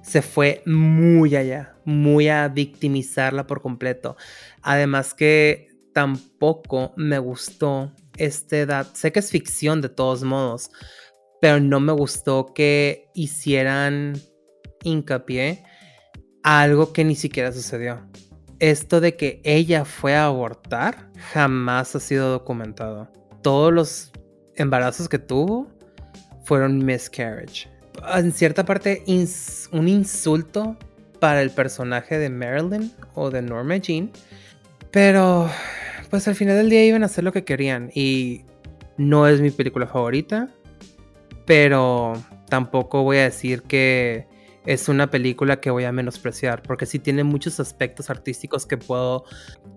se fue muy allá, muy a victimizarla por completo. Además que tampoco me gustó esta edad. Sé que es ficción de todos modos, pero no me gustó que hicieran hincapié a algo que ni siquiera sucedió. Esto de que ella fue a abortar jamás ha sido documentado. Todos los embarazos que tuvo fueron miscarriage en cierta parte un insulto para el personaje de Marilyn o de Norma Jean. Pero pues al final del día iban a hacer lo que querían y no es mi película favorita. Pero tampoco voy a decir que es una película que voy a menospreciar, porque sí tiene muchos aspectos artísticos que puedo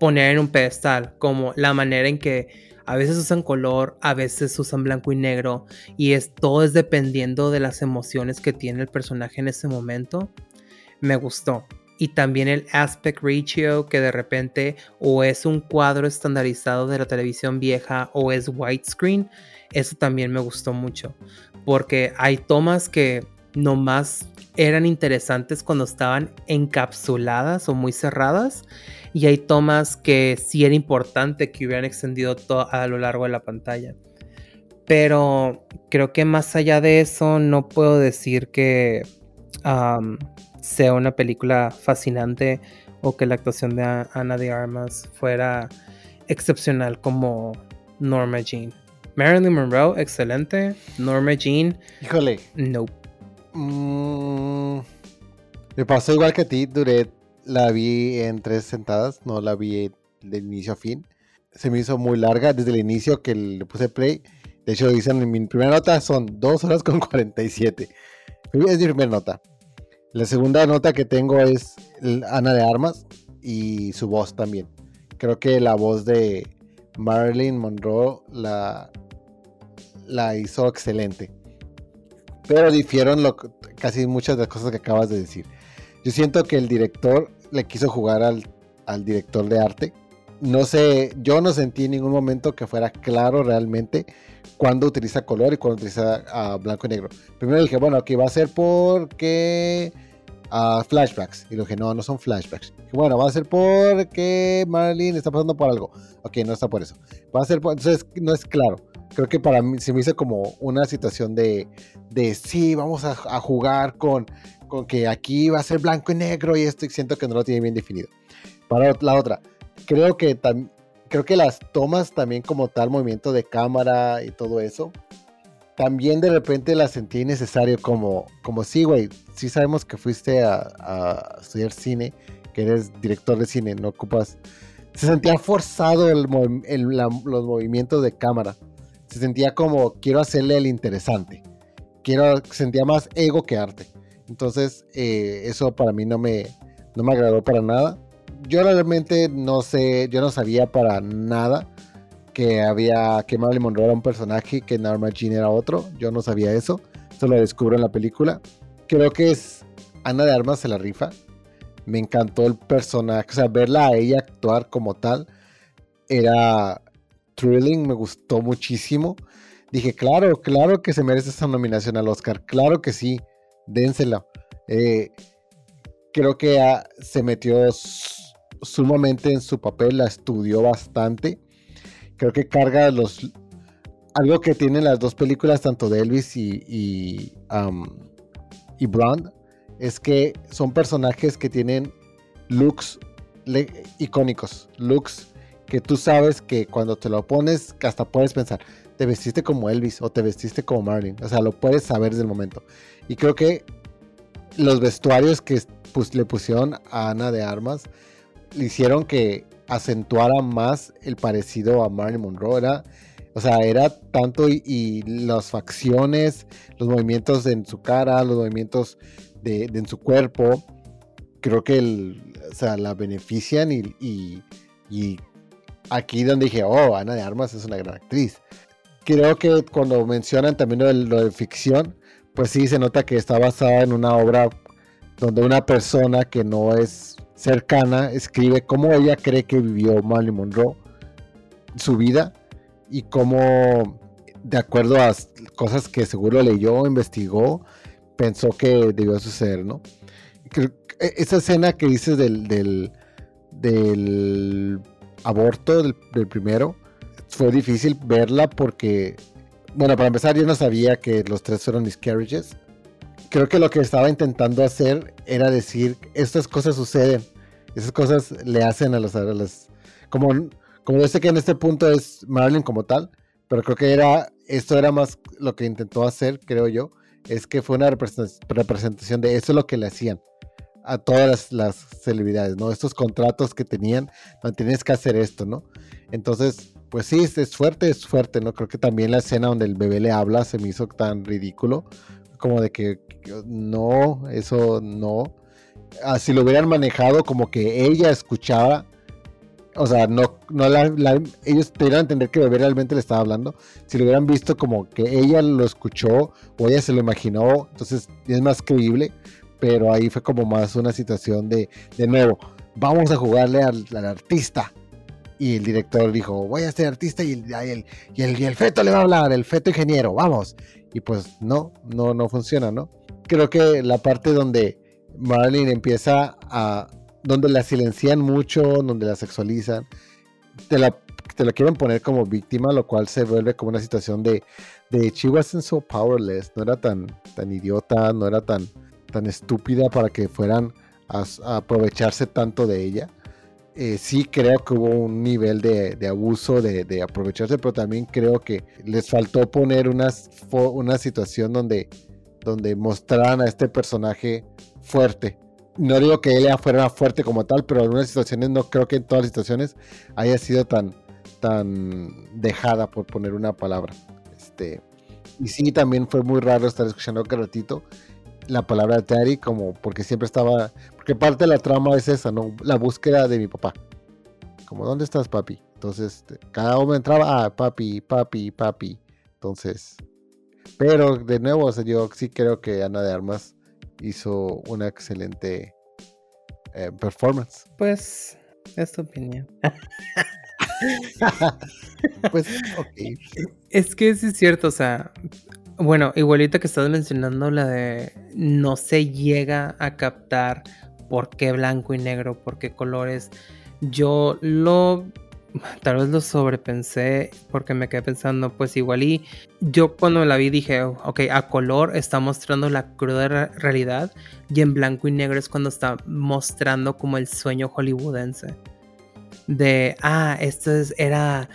poner en un pedestal, como la manera en que a veces usan color, a veces usan blanco y negro y es todo es dependiendo de las emociones que tiene el personaje en ese momento. Me gustó. Y también el aspect ratio que de repente o es un cuadro estandarizado de la televisión vieja o es widescreen. Eso también me gustó mucho. Porque hay tomas que nomás eran interesantes cuando estaban encapsuladas o muy cerradas y hay tomas que sí era importante que hubieran extendido todo a lo largo de la pantalla. Pero creo que más allá de eso no puedo decir que sea una película fascinante o que la actuación de Ana de Armas fuera excepcional como Norma Jean. Marilyn Monroe, excelente. Norma Jean. Híjole. No. Mm, me pasó igual que a ti, duré la vi en tres sentadas, no la vi de inicio a fin. Se me hizo muy larga desde el inicio que le puse play. De hecho, dicen en mi primera nota son 2 horas con 47. Es mi primera nota. La segunda nota que tengo es Ana de Armas y su voz también. Creo que la voz de Marilyn Monroe la, la hizo excelente. Pero difieron lo, casi muchas de las cosas que acabas de decir. Yo siento que el director le quiso jugar al, al director de arte. No sé, yo no sentí en ningún momento que fuera claro realmente cuando utiliza color y cuando utiliza ah, blanco y negro. Primero dije, bueno, aquí va a ser porque uh, flashbacks. Y lo dije, no, no son flashbacks. bueno, va a ser porque Marilyn está pasando por algo. Ok, no está por eso. Va a ser por, entonces no es claro. Creo que para mí se me hizo como una situación de, de sí, vamos a, a jugar con, con que aquí va a ser blanco y negro y esto y siento que no lo tiene bien definido. Para la otra, creo que también creo que las tomas también como tal, movimiento de cámara y todo eso, también de repente las sentí necesario como, como sí, güey, sí sabemos que fuiste a, estudiar cine, que eres director de cine, no ocupas... Se sentía forzado el, los movimientos de cámara. Se sentía como, quiero hacerle el interesante. Quiero, sentía más ego que arte. Entonces, eh, eso para mí no me, no me agradó para nada yo realmente no sé, yo no sabía para nada que había que Marilyn Monroe era un personaje que Norma Jean era otro. Yo no sabía eso. Eso lo descubro en la película. Creo que es Ana de Armas se la rifa. Me encantó el personaje, o sea, verla a ella actuar como tal era thrilling, me gustó muchísimo. Dije, claro, claro que se merece esa nominación al Oscar, claro que sí, dénsela. Eh, creo que se metió sumamente en su papel, la estudió bastante. Creo que carga los... Algo que tienen las dos películas, tanto de Elvis y, y, y Brand, es que son personajes que tienen looks icónicos, looks que tú sabes que cuando te lo pones, hasta puedes pensar, te vestiste como Elvis o te vestiste como Marilyn, o sea, lo puedes saber desde el momento. Y creo que los vestuarios que pues, le pusieron a Ana de Armas le hicieron que acentuara más el parecido a Marilyn Monroe. Era, o sea, era tanto y, las facciones, los movimientos en su cara, los movimientos de, en su cuerpo, creo que el, o sea, la benefician y, aquí donde dije, oh, Ana de Armas es una gran actriz. Creo que cuando mencionan también lo de ficción, pues sí se nota que está basada en una obra donde una persona que no es cercana escribe cómo ella cree que vivió Marilyn Monroe su vida y cómo, de acuerdo a cosas que seguro leyó, investigó, pensó que debió suceder, ¿no? E, esa escena que dices del, del, aborto, del, primero, fue difícil verla porque, bueno, para empezar yo no sabía que los tres fueron miscarriages. Creo que lo que estaba intentando hacer era decir, estas cosas suceden, esas cosas le hacen a las... A como, como yo sé que en este punto es Marilyn como tal, pero creo que era, esto era más lo que intentó hacer, creo yo, es que fue una representación de eso es lo que le hacían a todas las, celebridades, ¿no? Estos contratos que tenían, no tienes que hacer esto, ¿no? Entonces, pues sí, es fuerte, es fuerte, ¿no? Creo que también la escena donde el bebé le habla se me hizo tan ridículo, como de que no, eso no. Ah, si lo hubieran manejado como que ella escuchaba, o sea, no, no la, ellos deberían entender que bebé realmente le estaba hablando. Si lo hubieran visto como que ella lo escuchó o ella se lo imaginó, entonces es más creíble. Pero ahí fue como más una situación de, de nuevo, vamos a jugarle al, artista. Y el director dijo, voy a ser artista y el, y, el, y el feto le va a hablar, el feto ingeniero, vamos. Y pues no, no, no funciona, ¿no? Creo que la parte donde Marlene empieza a... donde la silencian mucho, donde la sexualizan, te la, te la quieren poner como víctima, lo cual se vuelve como una situación de, de she wasn't so powerless, no era tan, tan idiota, no era tan, tan estúpida para que fueran a, aprovecharse tanto de ella. Eh, sí creo que hubo un nivel de, abuso, de, aprovecharse, pero también creo que les faltó poner una, una situación donde, donde mostraran a este personaje fuerte. No digo que ella fuera fuerte como tal, pero en algunas situaciones, no creo que en todas las situaciones haya sido tan, tan dejada, por poner una palabra. Este, y sí, también fue muy raro estar escuchando que ratito la palabra daddy como porque siempre estaba, porque parte de la trama es esa, ¿no? La búsqueda de mi papá. Como, ¿dónde estás, papi? Entonces, cada uno entraba, ah, papi, papi, papi. Entonces, pero de nuevo, yo sí creo que Ana de Armas hizo una excelente eh, performance. Pues, es tu opinión. pues, ok. Es que sí es cierto, o sea, bueno, igualito que estás mencionando la de no se llega a captar por qué blanco y negro, por qué colores. Yo lo tal vez lo sobrepensé porque me quedé pensando, pues igual y yo cuando la vi dije, ok, a color está mostrando la cruda realidad y en blanco y negro es cuando está mostrando como el sueño hollywoodense. De, ah, esto es, era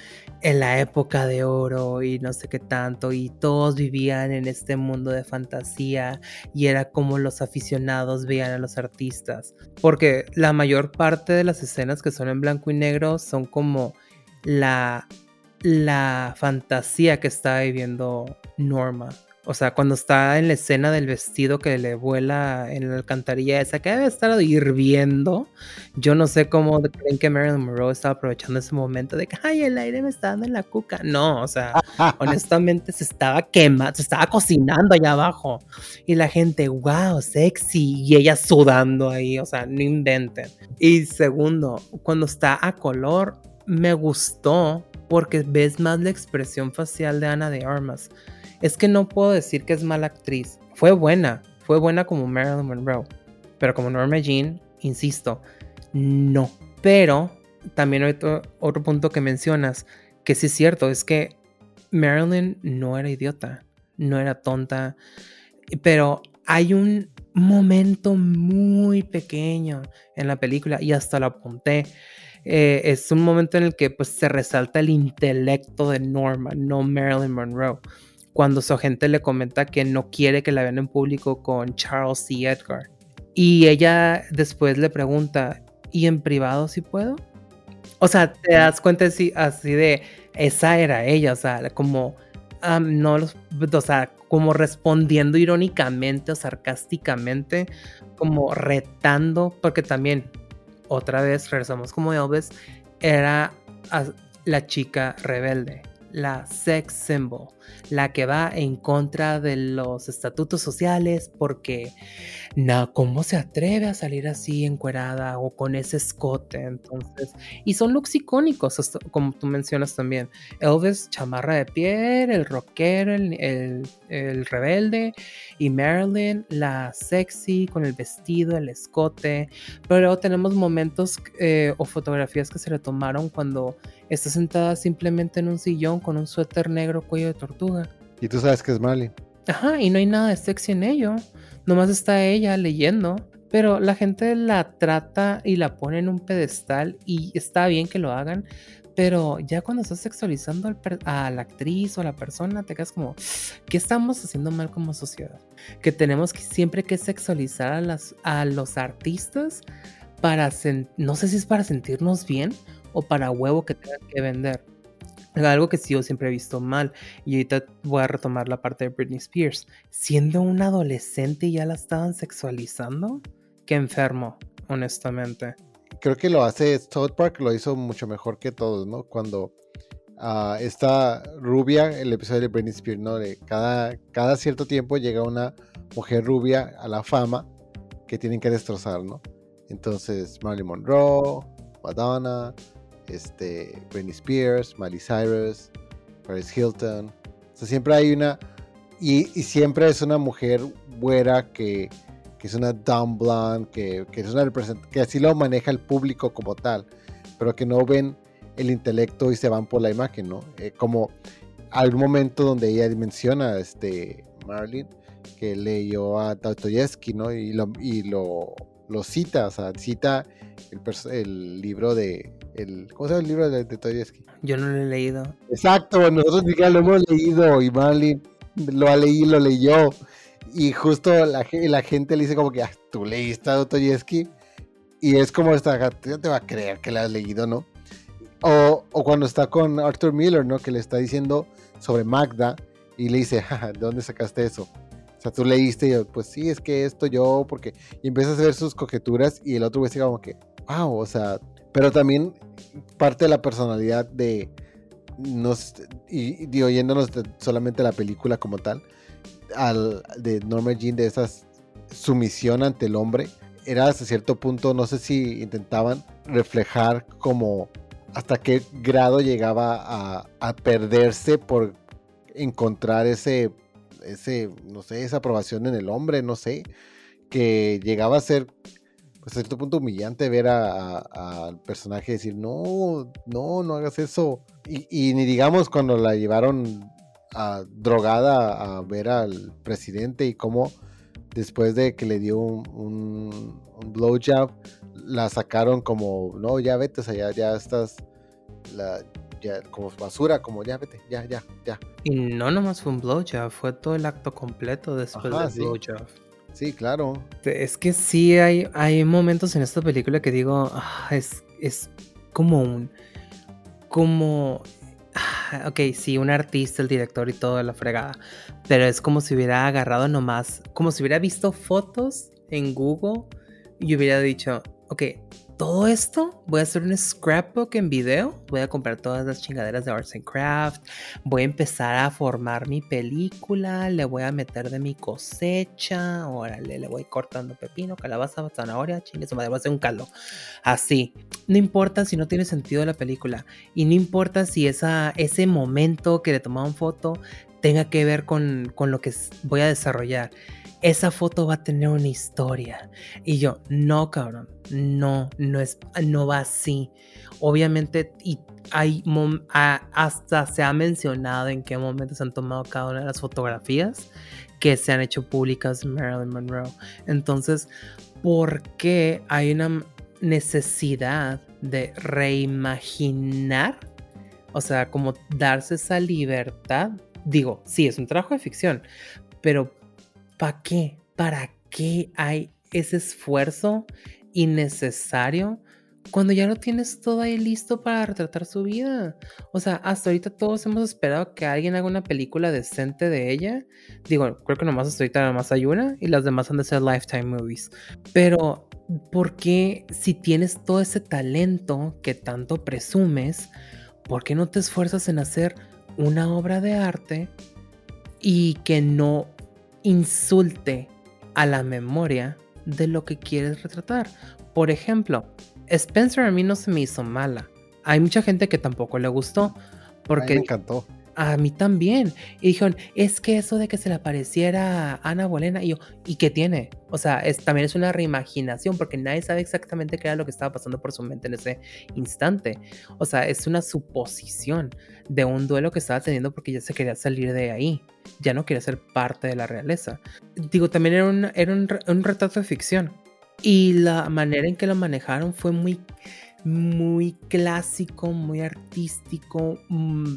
en la época de oro y no sé qué tanto, y todos vivían en este mundo de fantasía y era como los aficionados veían a los artistas. Porque la mayor parte de las escenas que son en blanco y negro son como la, la fantasía que está viviendo Norma. O sea, cuando está en la escena del vestido que le vuela en la alcantarilla esa, que debe estar hirviendo. Yo no sé cómo creen que Marilyn Monroe estaba aprovechando ese momento de que, ay, el aire me está dando en la cuca. No, o sea, honestamente se estaba quemando, se estaba cocinando allá abajo. Y la gente, wow, sexy. Y ella sudando ahí, o sea, no inventen. Y segundo, cuando está a color, me gustó porque ves más la expresión facial de Ana de Armas es que no puedo decir que es mala actriz. Fue buena, fue buena como Marilyn Monroe. Pero como Norma Jean, insisto, no. Pero también otro, otro punto que mencionas, que sí es cierto, es que Marilyn no era idiota, no era tonta. Pero hay un momento muy pequeño en la película y hasta lo apunté. Eh, es un momento en el que pues, se resalta el intelecto de Norma, no Marilyn Monroe cuando su agente le comenta que no quiere que la vean en público con Charles y Edgar. Y ella después le pregunta, ¿y en privado si puedo? O sea, te das cuenta así, así de, esa era ella, o sea, como, no o sea, como respondiendo irónicamente o sarcásticamente, como retando, porque también, otra vez, regresamos como Elvis, era la chica rebelde, la sex symbol la que va en contra de los estatutos sociales porque, no, ¿cómo se atreve a salir así encuerada o con ese escote? Entonces, y son looks icónicos, como tú mencionas también. Elvis, chamarra de piel, el rockero, el, el, rebelde, y Marilyn, la sexy, con el vestido, el escote. Pero luego tenemos momentos eh, o fotografías que se le tomaron cuando está sentada simplemente en un sillón con un suéter negro cuello de tortuga. Y tú sabes que es Marley. Ajá, y no hay nada de sexy en ello. Nomás está ella leyendo. Pero la gente la trata y la pone en un pedestal y está bien que lo hagan. Pero ya cuando estás sexualizando a la actriz o a la persona, te quedas como, ¿qué estamos haciendo mal como sociedad? Que tenemos que siempre que sexualizar a, las, a los artistas para, no sé si es para sentirnos bien o para huevo que tengan que vender. Algo que sí yo siempre he visto mal, y ahorita voy a retomar la parte de Britney Spears. Siendo una adolescente ya la estaban sexualizando, qué enfermo, honestamente. Creo que lo hace South Park, lo hizo mucho mejor que todos, ¿no? Cuando uh, está rubia, el episodio de Britney Spears, ¿no? De cada, cada cierto tiempo llega una mujer rubia a la fama que tienen que destrozar, ¿no? Entonces, Marilyn Monroe, Madonna, este, Britney Spears, Miley Cyrus, Paris Hilton. O sea, siempre hay una. Y, siempre es una mujer buena que, que es una dumb blonde, que, que, es una que así lo maneja el público como tal, pero que no ven el intelecto y se van por la imagen, ¿no? Eh, como algún momento donde ella menciona, este, Marilyn, que leyó a Dostoyevsky, ¿no? Y lo, y lo, lo cita, o sea, cita el libro de el, ¿cómo se llama el libro de, de Yo no lo he leído. Exacto, nosotros ya lo hemos leído y Marlin lo ha leído, lo leyó. Y justo la, la gente le dice como que, ah, tú leíste a Dostoyevsky. Y es como esta, ya te va a creer que la has leído, ¿no? O, o, cuando está con Arthur Miller, ¿no? Que le está diciendo sobre Magda y le dice, ¿de dónde sacaste eso? sea, tú leíste y pues sí, es que esto yo, porque... Y empiezas a ver sus conjeturas y el otro güey como que, wow, o sea, pero también parte de la personalidad de... Nos, y, y oyéndonos solamente la película como tal, al, de Norma Jean, de esa sumisión ante el hombre, era hasta cierto punto, no sé si intentaban reflejar como hasta qué grado llegaba a, a perderse por encontrar ese, ese, no sé, esa aprobación en el hombre, no sé, que llegaba a ser pues, a cierto punto humillante ver al personaje decir, no, no, no hagas eso. Y, ni digamos cuando la llevaron a, drogada a ver al presidente y cómo después de que le dio un, un, un blowjob, la sacaron como, no, ya vete, o sea, ya, ya estás, la, ya, como basura, como ya vete, ya, ya, ya. Y no nomás fue un blowjob, fue todo el acto completo después del sí. blowjob. Sí, claro. Es que sí hay, hay momentos en esta película que digo, ah, es, es como un, como ah, ok, sí, un artista, el director y todo la fregada, pero es como si hubiera agarrado nomás, como si hubiera visto fotos en Google y hubiera dicho, ok, todo esto voy a hacer un scrapbook en video, voy a comprar todas las chingaderas de Arts and Craft, voy a empezar a formar mi película, le voy a meter de mi cosecha, órale, le voy cortando pepino, calabaza, zanahoria, chingue su madre, voy a hacer un caldo. Así, no importa si no tiene sentido la película y no importa si esa, ese momento que le tomaron foto tenga que ver con, con lo que voy a desarrollar esa foto va a tener una historia. Y yo, no, cabrón, no, no es, no va así. Obviamente, y hay hasta se ha mencionado en qué momento se han tomado cada una de las fotografías que se han hecho públicas de Marilyn Monroe. Entonces, ¿por qué hay una necesidad de reimaginar? O sea, como darse esa libertad. Digo, sí, es un trabajo de ficción, pero ¿Para qué? ¿Para qué hay ese esfuerzo innecesario cuando ya lo tienes todo ahí listo para retratar su vida? O sea, hasta ahorita todos hemos esperado que alguien haga una película decente de ella. Digo, creo que nomás hasta ahorita nomás hay una y las demás han de ser Lifetime Movies. Pero, ¿por qué si tienes todo ese talento que tanto presumes, por qué no te esfuerzas en hacer una obra de arte y que no insulte a la memoria de lo que quieres retratar. Por ejemplo, Spencer a mí no se me hizo mala. Hay mucha gente que tampoco le gustó. Porque a mí me encantó. A mí también. Y dijeron, es que eso de que se le apareciera Ana Bolena. Y yo, ¿y qué tiene? O sea, es, también es una reimaginación porque nadie sabe exactamente qué era lo que estaba pasando por su mente en ese instante. O sea, es una suposición de un duelo que estaba teniendo porque ya se quería salir de ahí ya no quería ser parte de la realeza. Digo, también era un, era un, retrato de ficción. Y la manera en que lo manejaron fue muy, muy clásico, muy artístico, mm,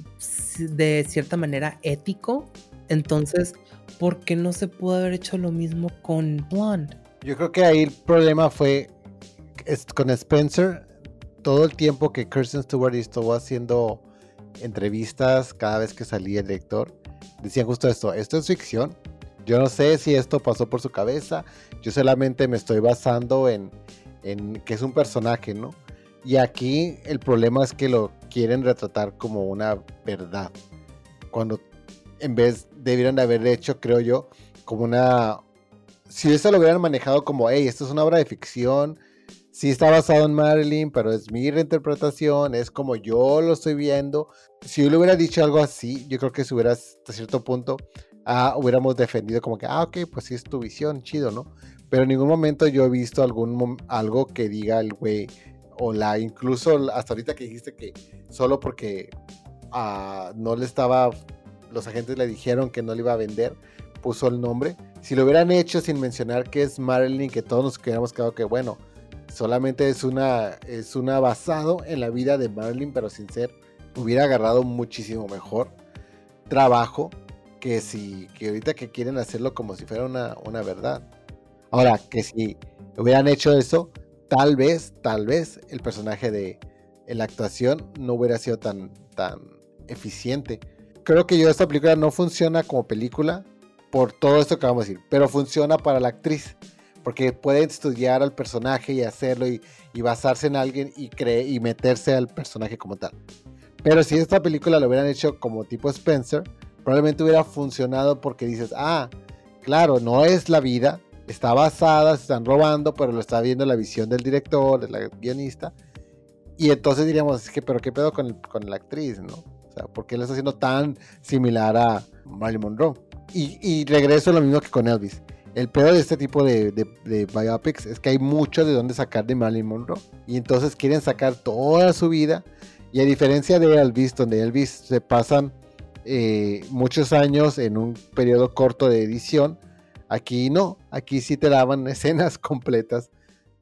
de cierta manera ético. Entonces, ¿por qué no se pudo haber hecho lo mismo con Blonde? Yo creo que ahí el problema fue con Spencer. Todo el tiempo que Kirsten Stewart estuvo haciendo entrevistas cada vez que salía el lector, decían justo esto, esto es ficción. Yo no sé si esto pasó por su cabeza. Yo solamente me estoy basando en, en que es un personaje, ¿no? Y aquí el problema es que lo quieren retratar como una verdad. Cuando en vez debieron de haber hecho, creo yo, como una... Si eso lo hubieran manejado como, hey, esto es una obra de ficción, sí está basado en Marilyn, pero es mi reinterpretación, es como yo lo estoy viendo. Si yo le hubiera dicho algo así, yo creo que si hubiera hasta cierto punto, ah, hubiéramos defendido como que, ah, ok, pues sí es tu visión, chido, ¿no? Pero en ningún momento yo he visto algún algo que diga el güey, o la, incluso hasta ahorita que dijiste que solo porque ah, no le estaba, los agentes le dijeron que no le iba a vender, puso el nombre. Si lo hubieran hecho sin mencionar que es Marilyn, que todos nos hubiéramos quedado que, bueno, Solamente es una, es una basado en la vida de Marilyn, pero sin ser, hubiera agarrado muchísimo mejor trabajo que si, que ahorita que quieren hacerlo como si fuera una, una verdad. Ahora, que si hubieran hecho eso, tal vez, tal vez el personaje de la actuación no hubiera sido tan, tan eficiente. Creo que yo esta película no funciona como película por todo esto que vamos a decir, pero funciona para la actriz, porque puede estudiar al personaje y hacerlo y, basarse en alguien y, y meterse al personaje como tal. Pero si esta película lo hubieran hecho como tipo Spencer, probablemente hubiera funcionado porque dices, ah, claro, no es la vida, está basada, se están robando, pero lo está viendo la visión del director, de la guionista. Y entonces diríamos, es que, pero ¿qué pedo con, con la actriz, no? O sea, ¿por qué le está haciendo tan similar a Marilyn Monroe? Y, y regreso a lo mismo que con Elvis. El peor de este tipo de, de, biopics es que hay mucho de dónde sacar de Marilyn Monroe. Y entonces quieren sacar toda su vida. Y a diferencia de Elvis, donde Elvis se pasan eh, muchos años en un periodo corto de edición, aquí no. Aquí sí te daban escenas completas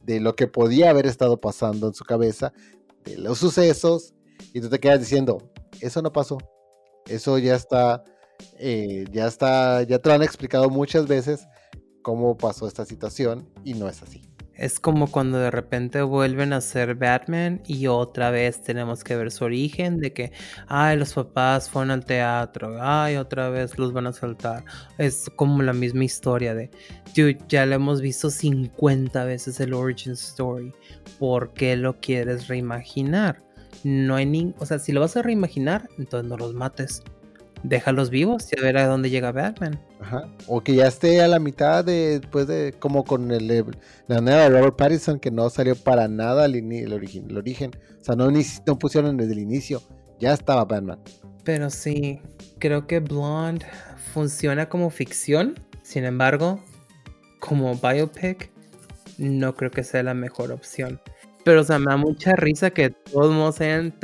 de lo que podía haber estado pasando en su cabeza, de los sucesos. Y tú te quedas diciendo, eso no pasó. Eso ya está eh, ya está, ya te lo han explicado muchas veces cómo pasó esta situación y no es así. Es como cuando de repente vuelven a ser Batman y otra vez tenemos que ver su origen de que, ay, los papás fueron al teatro, ay, otra vez los van a saltar. Es como la misma historia de, dude, ya lo hemos visto 50 veces el origin story. ¿Por qué lo quieres reimaginar? No hay ni, o sea, si lo vas a reimaginar, entonces no los mates déjalos vivos y a ver a dónde llega Batman. Ajá. O que ya esté a la mitad de, después de, como con el, la nueva de Robert Pattinson, que no salió para nada el, el, origen, el origen. O sea, no, no pusieron desde el inicio. Ya estaba Batman. Pero sí, creo que Blonde funciona como ficción. Sin embargo, como biopic, no creo que sea la mejor opción. Pero, o sea, me da mucha risa que todos modos hayan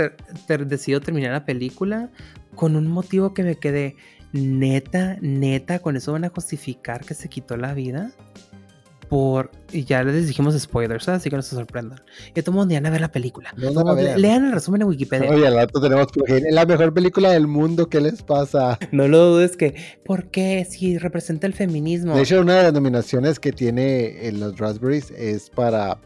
decidido terminar la película con un motivo que me quedé, neta, neta, con eso van a justificar que se quitó la vida. Por, y ya les dijimos spoilers, así que no se sorprendan. Y todo el mundo a ver la película. lean el resumen en Wikipedia. Oye, al rato tenemos la mejor película del mundo, ¿qué les pasa? No lo dudes que, ¿por qué? Si representa el feminismo. De hecho, una de las nominaciones que tiene en los Raspberries es para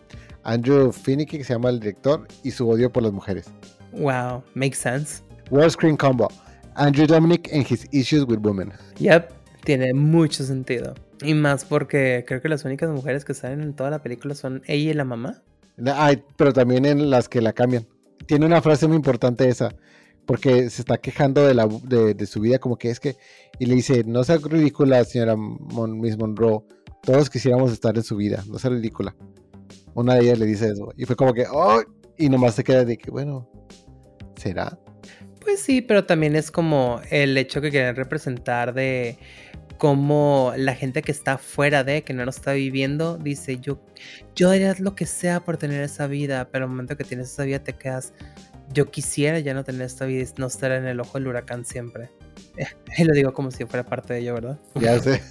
Andrew Finnicky, que se llama el director, y su odio por las mujeres. Wow, makes sense. World Screen Combo. Andrew Dominic and his issues with women. Yep, tiene mucho sentido. Y más porque creo que las únicas mujeres que salen en toda la película son ella y la mamá. Ay, pero también en las que la cambian. Tiene una frase muy importante esa, porque se está quejando de, la, de, su vida, como que es que, y le dice, no sea ridícula, señora Miss Monroe, todos quisiéramos estar en su vida, no sea ridícula. Una de ellas le dice eso, y fue como que, oh, y nomás se queda de que, bueno, ¿será? Pues sí, pero también es como el hecho que quieren representar de cómo la gente que está fuera de, que no lo está viviendo, dice, yo, yo haría lo que sea por tener esa vida, pero el momento que tienes esa vida te quedas, yo quisiera ya no tener esta vida y no estar en el ojo del huracán siempre. Y lo digo como si fuera parte de ello, ¿verdad? Ya sé.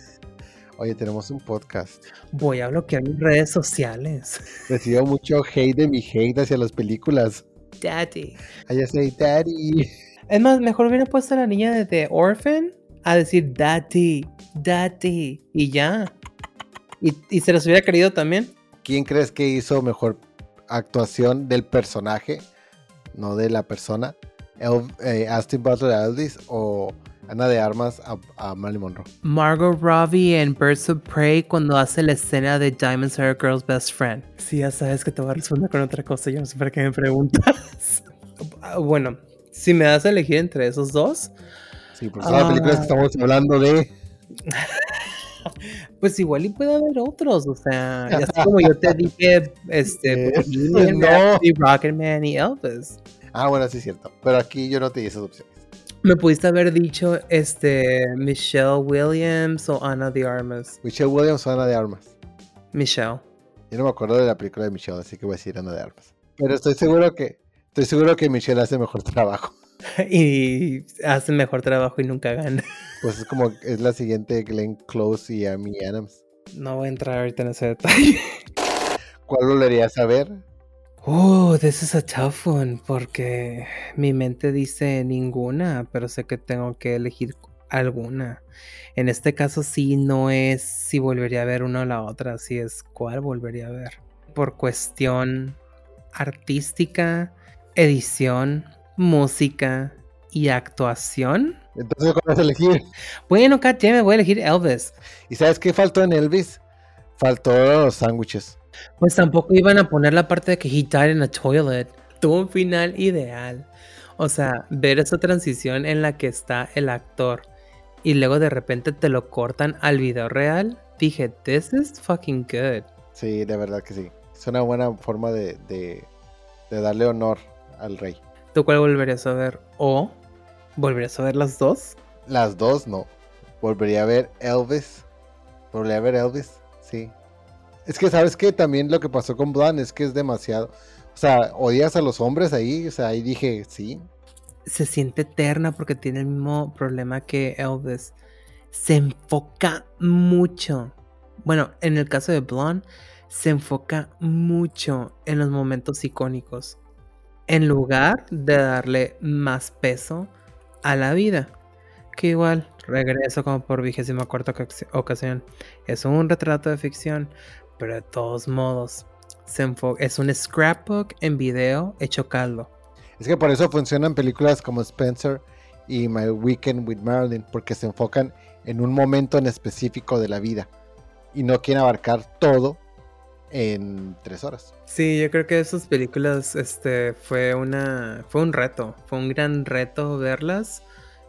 Oye, tenemos un podcast. Voy a bloquear mis redes sociales. Recibo mucho hate de mi hate hacia las películas. Daddy. I say daddy. Es más, mejor hubiera puesto a la niña de The Orphan a decir daddy, daddy. Y ya. Y, se los hubiera querido también. ¿Quién crees que hizo mejor actuación del personaje? No de la persona. Eh, Aston Butler a Elvis o Ana de Armas a, a, Marilyn Monroe. Margot Robbie en Birds of Prey cuando hace la escena de Diamonds Are a Girl's Best Friend. Sí, ya sabes que te voy a responder con otra cosa. Yo no sé para qué me preguntas. bueno, si me das a elegir entre esos dos. Sí, porque son las películas que estamos hablando de. pues igual y puede haber otros, o sea, ya así como yo te dije, este, no. Rocketman y Elvis. Ah, bueno, sí es cierto, pero aquí yo no te di esas opciones. Me pudiste haber dicho este Michelle Williams o Ana de Armas. Michelle Williams o Ana de Armas. Michelle. Yo no me acuerdo de la película de Michelle, así que voy a decir Ana de Armas. Pero estoy seguro que estoy seguro que Michelle hace mejor trabajo. y hace mejor trabajo y nunca gana. Pues es como es la siguiente Glenn Close y Amy Adams. No voy a entrar ahorita en ese detalle. ¿Cuál volverías a ver? Oh, this is a tough one porque mi mente dice ninguna, pero sé que tengo que elegir alguna. En este caso sí no es si volvería a ver una o la otra, si es cuál volvería a ver. Por cuestión artística, edición, música y actuación. Entonces, ¿cuál vas a elegir? Bueno, Kat, me voy a elegir Elvis. ¿Y sabes qué faltó en Elvis? Faltó los sándwiches. Pues tampoco iban a poner la parte de que he died in a toilet. Tuvo un final ideal. O sea, ver esa transición en la que está el actor y luego de repente te lo cortan al video real. Dije, this is fucking good. Sí, de verdad que sí. Es una buena forma de, de, de darle honor al rey. ¿Tú cuál volverías a ver? ¿O volverías a ver las dos? Las dos no. Volvería a ver Elvis. Volvería a ver Elvis, sí. Es que, ¿sabes qué? También lo que pasó con Blan es que es demasiado. O sea, odias a los hombres ahí. O sea, ahí dije, sí. Se siente eterna porque tiene el mismo problema que Elvis. Se enfoca mucho. Bueno, en el caso de Blonde, se enfoca mucho en los momentos icónicos. En lugar de darle más peso a la vida. Que igual, regreso como por vigésima cuarta ocasión. Es un retrato de ficción, pero de todos modos, se es un scrapbook en video hecho caldo. Es que por eso funcionan películas como Spencer y My Weekend with Marilyn, porque se enfocan en un momento en específico de la vida y no quieren abarcar todo en tres horas. Sí, yo creo que esas películas este, fue, una, fue un reto, fue un gran reto verlas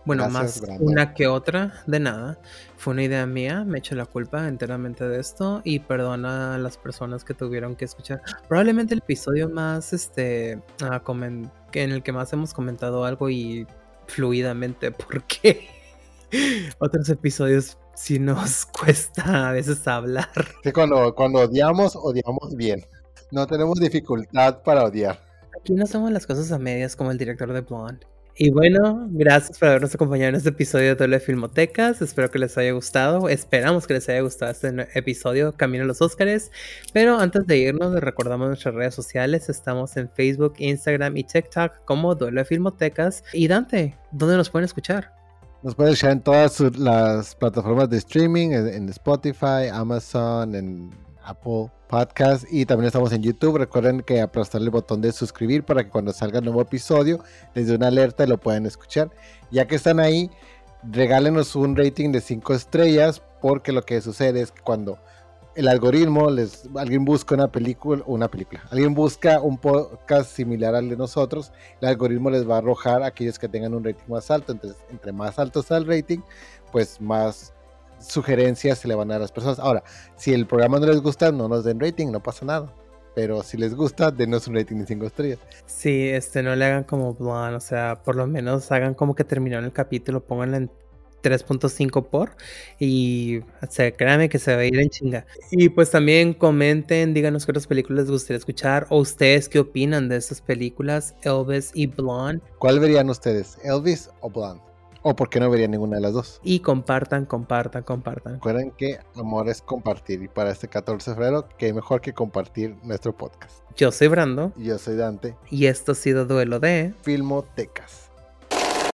bueno, más una que otra, de nada. Fue una idea mía, me echo la culpa enteramente de esto y perdona a las personas que tuvieron que escuchar. Probablemente el episodio más, este, ah, en el que más hemos comentado algo y fluidamente, porque otros episodios sí nos cuesta a veces hablar. Que cuando, cuando odiamos, odiamos bien. No tenemos dificultad para odiar. Aquí no somos las cosas a medias como el director de Blonde. Y bueno, gracias por habernos acompañado en este episodio de Doble Filmotecas. Espero que les haya gustado. Esperamos que les haya gustado este episodio Camino a los Óscares. Pero antes de irnos, les recordamos nuestras redes sociales. Estamos en Facebook, Instagram y TikTok como Doble Filmotecas. Y Dante, ¿dónde nos pueden escuchar? Nos pueden escuchar en todas las plataformas de streaming, en Spotify, Amazon, en Apple Podcast y también estamos en YouTube. Recuerden que aplastar el botón de suscribir para que cuando salga el nuevo episodio les dé una alerta y lo puedan escuchar. Ya que están ahí, regálenos un rating de 5 estrellas porque lo que sucede es que cuando el algoritmo, les, alguien busca una película, una película, alguien busca un podcast similar al de nosotros, el algoritmo les va a arrojar a aquellos que tengan un rating más alto. Entonces, entre más alto está el rating, pues más sugerencias se le van a dar a las personas. Ahora, si el programa no les gusta, no nos den rating, no pasa nada. Pero si les gusta, denos un rating de 5 estrellas. Sí, este, no le hagan como Blonde, o sea, por lo menos hagan como que terminó el capítulo, pónganle en 3.5 por y se créanme que se va a ir en chinga. Y pues también comenten, díganos qué otras películas les gustaría escuchar o ustedes qué opinan de estas películas, Elvis y Blonde. ¿Cuál verían ustedes, Elvis o Blonde? O por qué no vería ninguna de las dos. Y compartan, compartan, compartan. Recuerden que amor es compartir. Y para este 14 de febrero, qué mejor que compartir nuestro podcast. Yo soy Brando. Y yo soy Dante. Y esto ha sido Duelo de Filmotecas.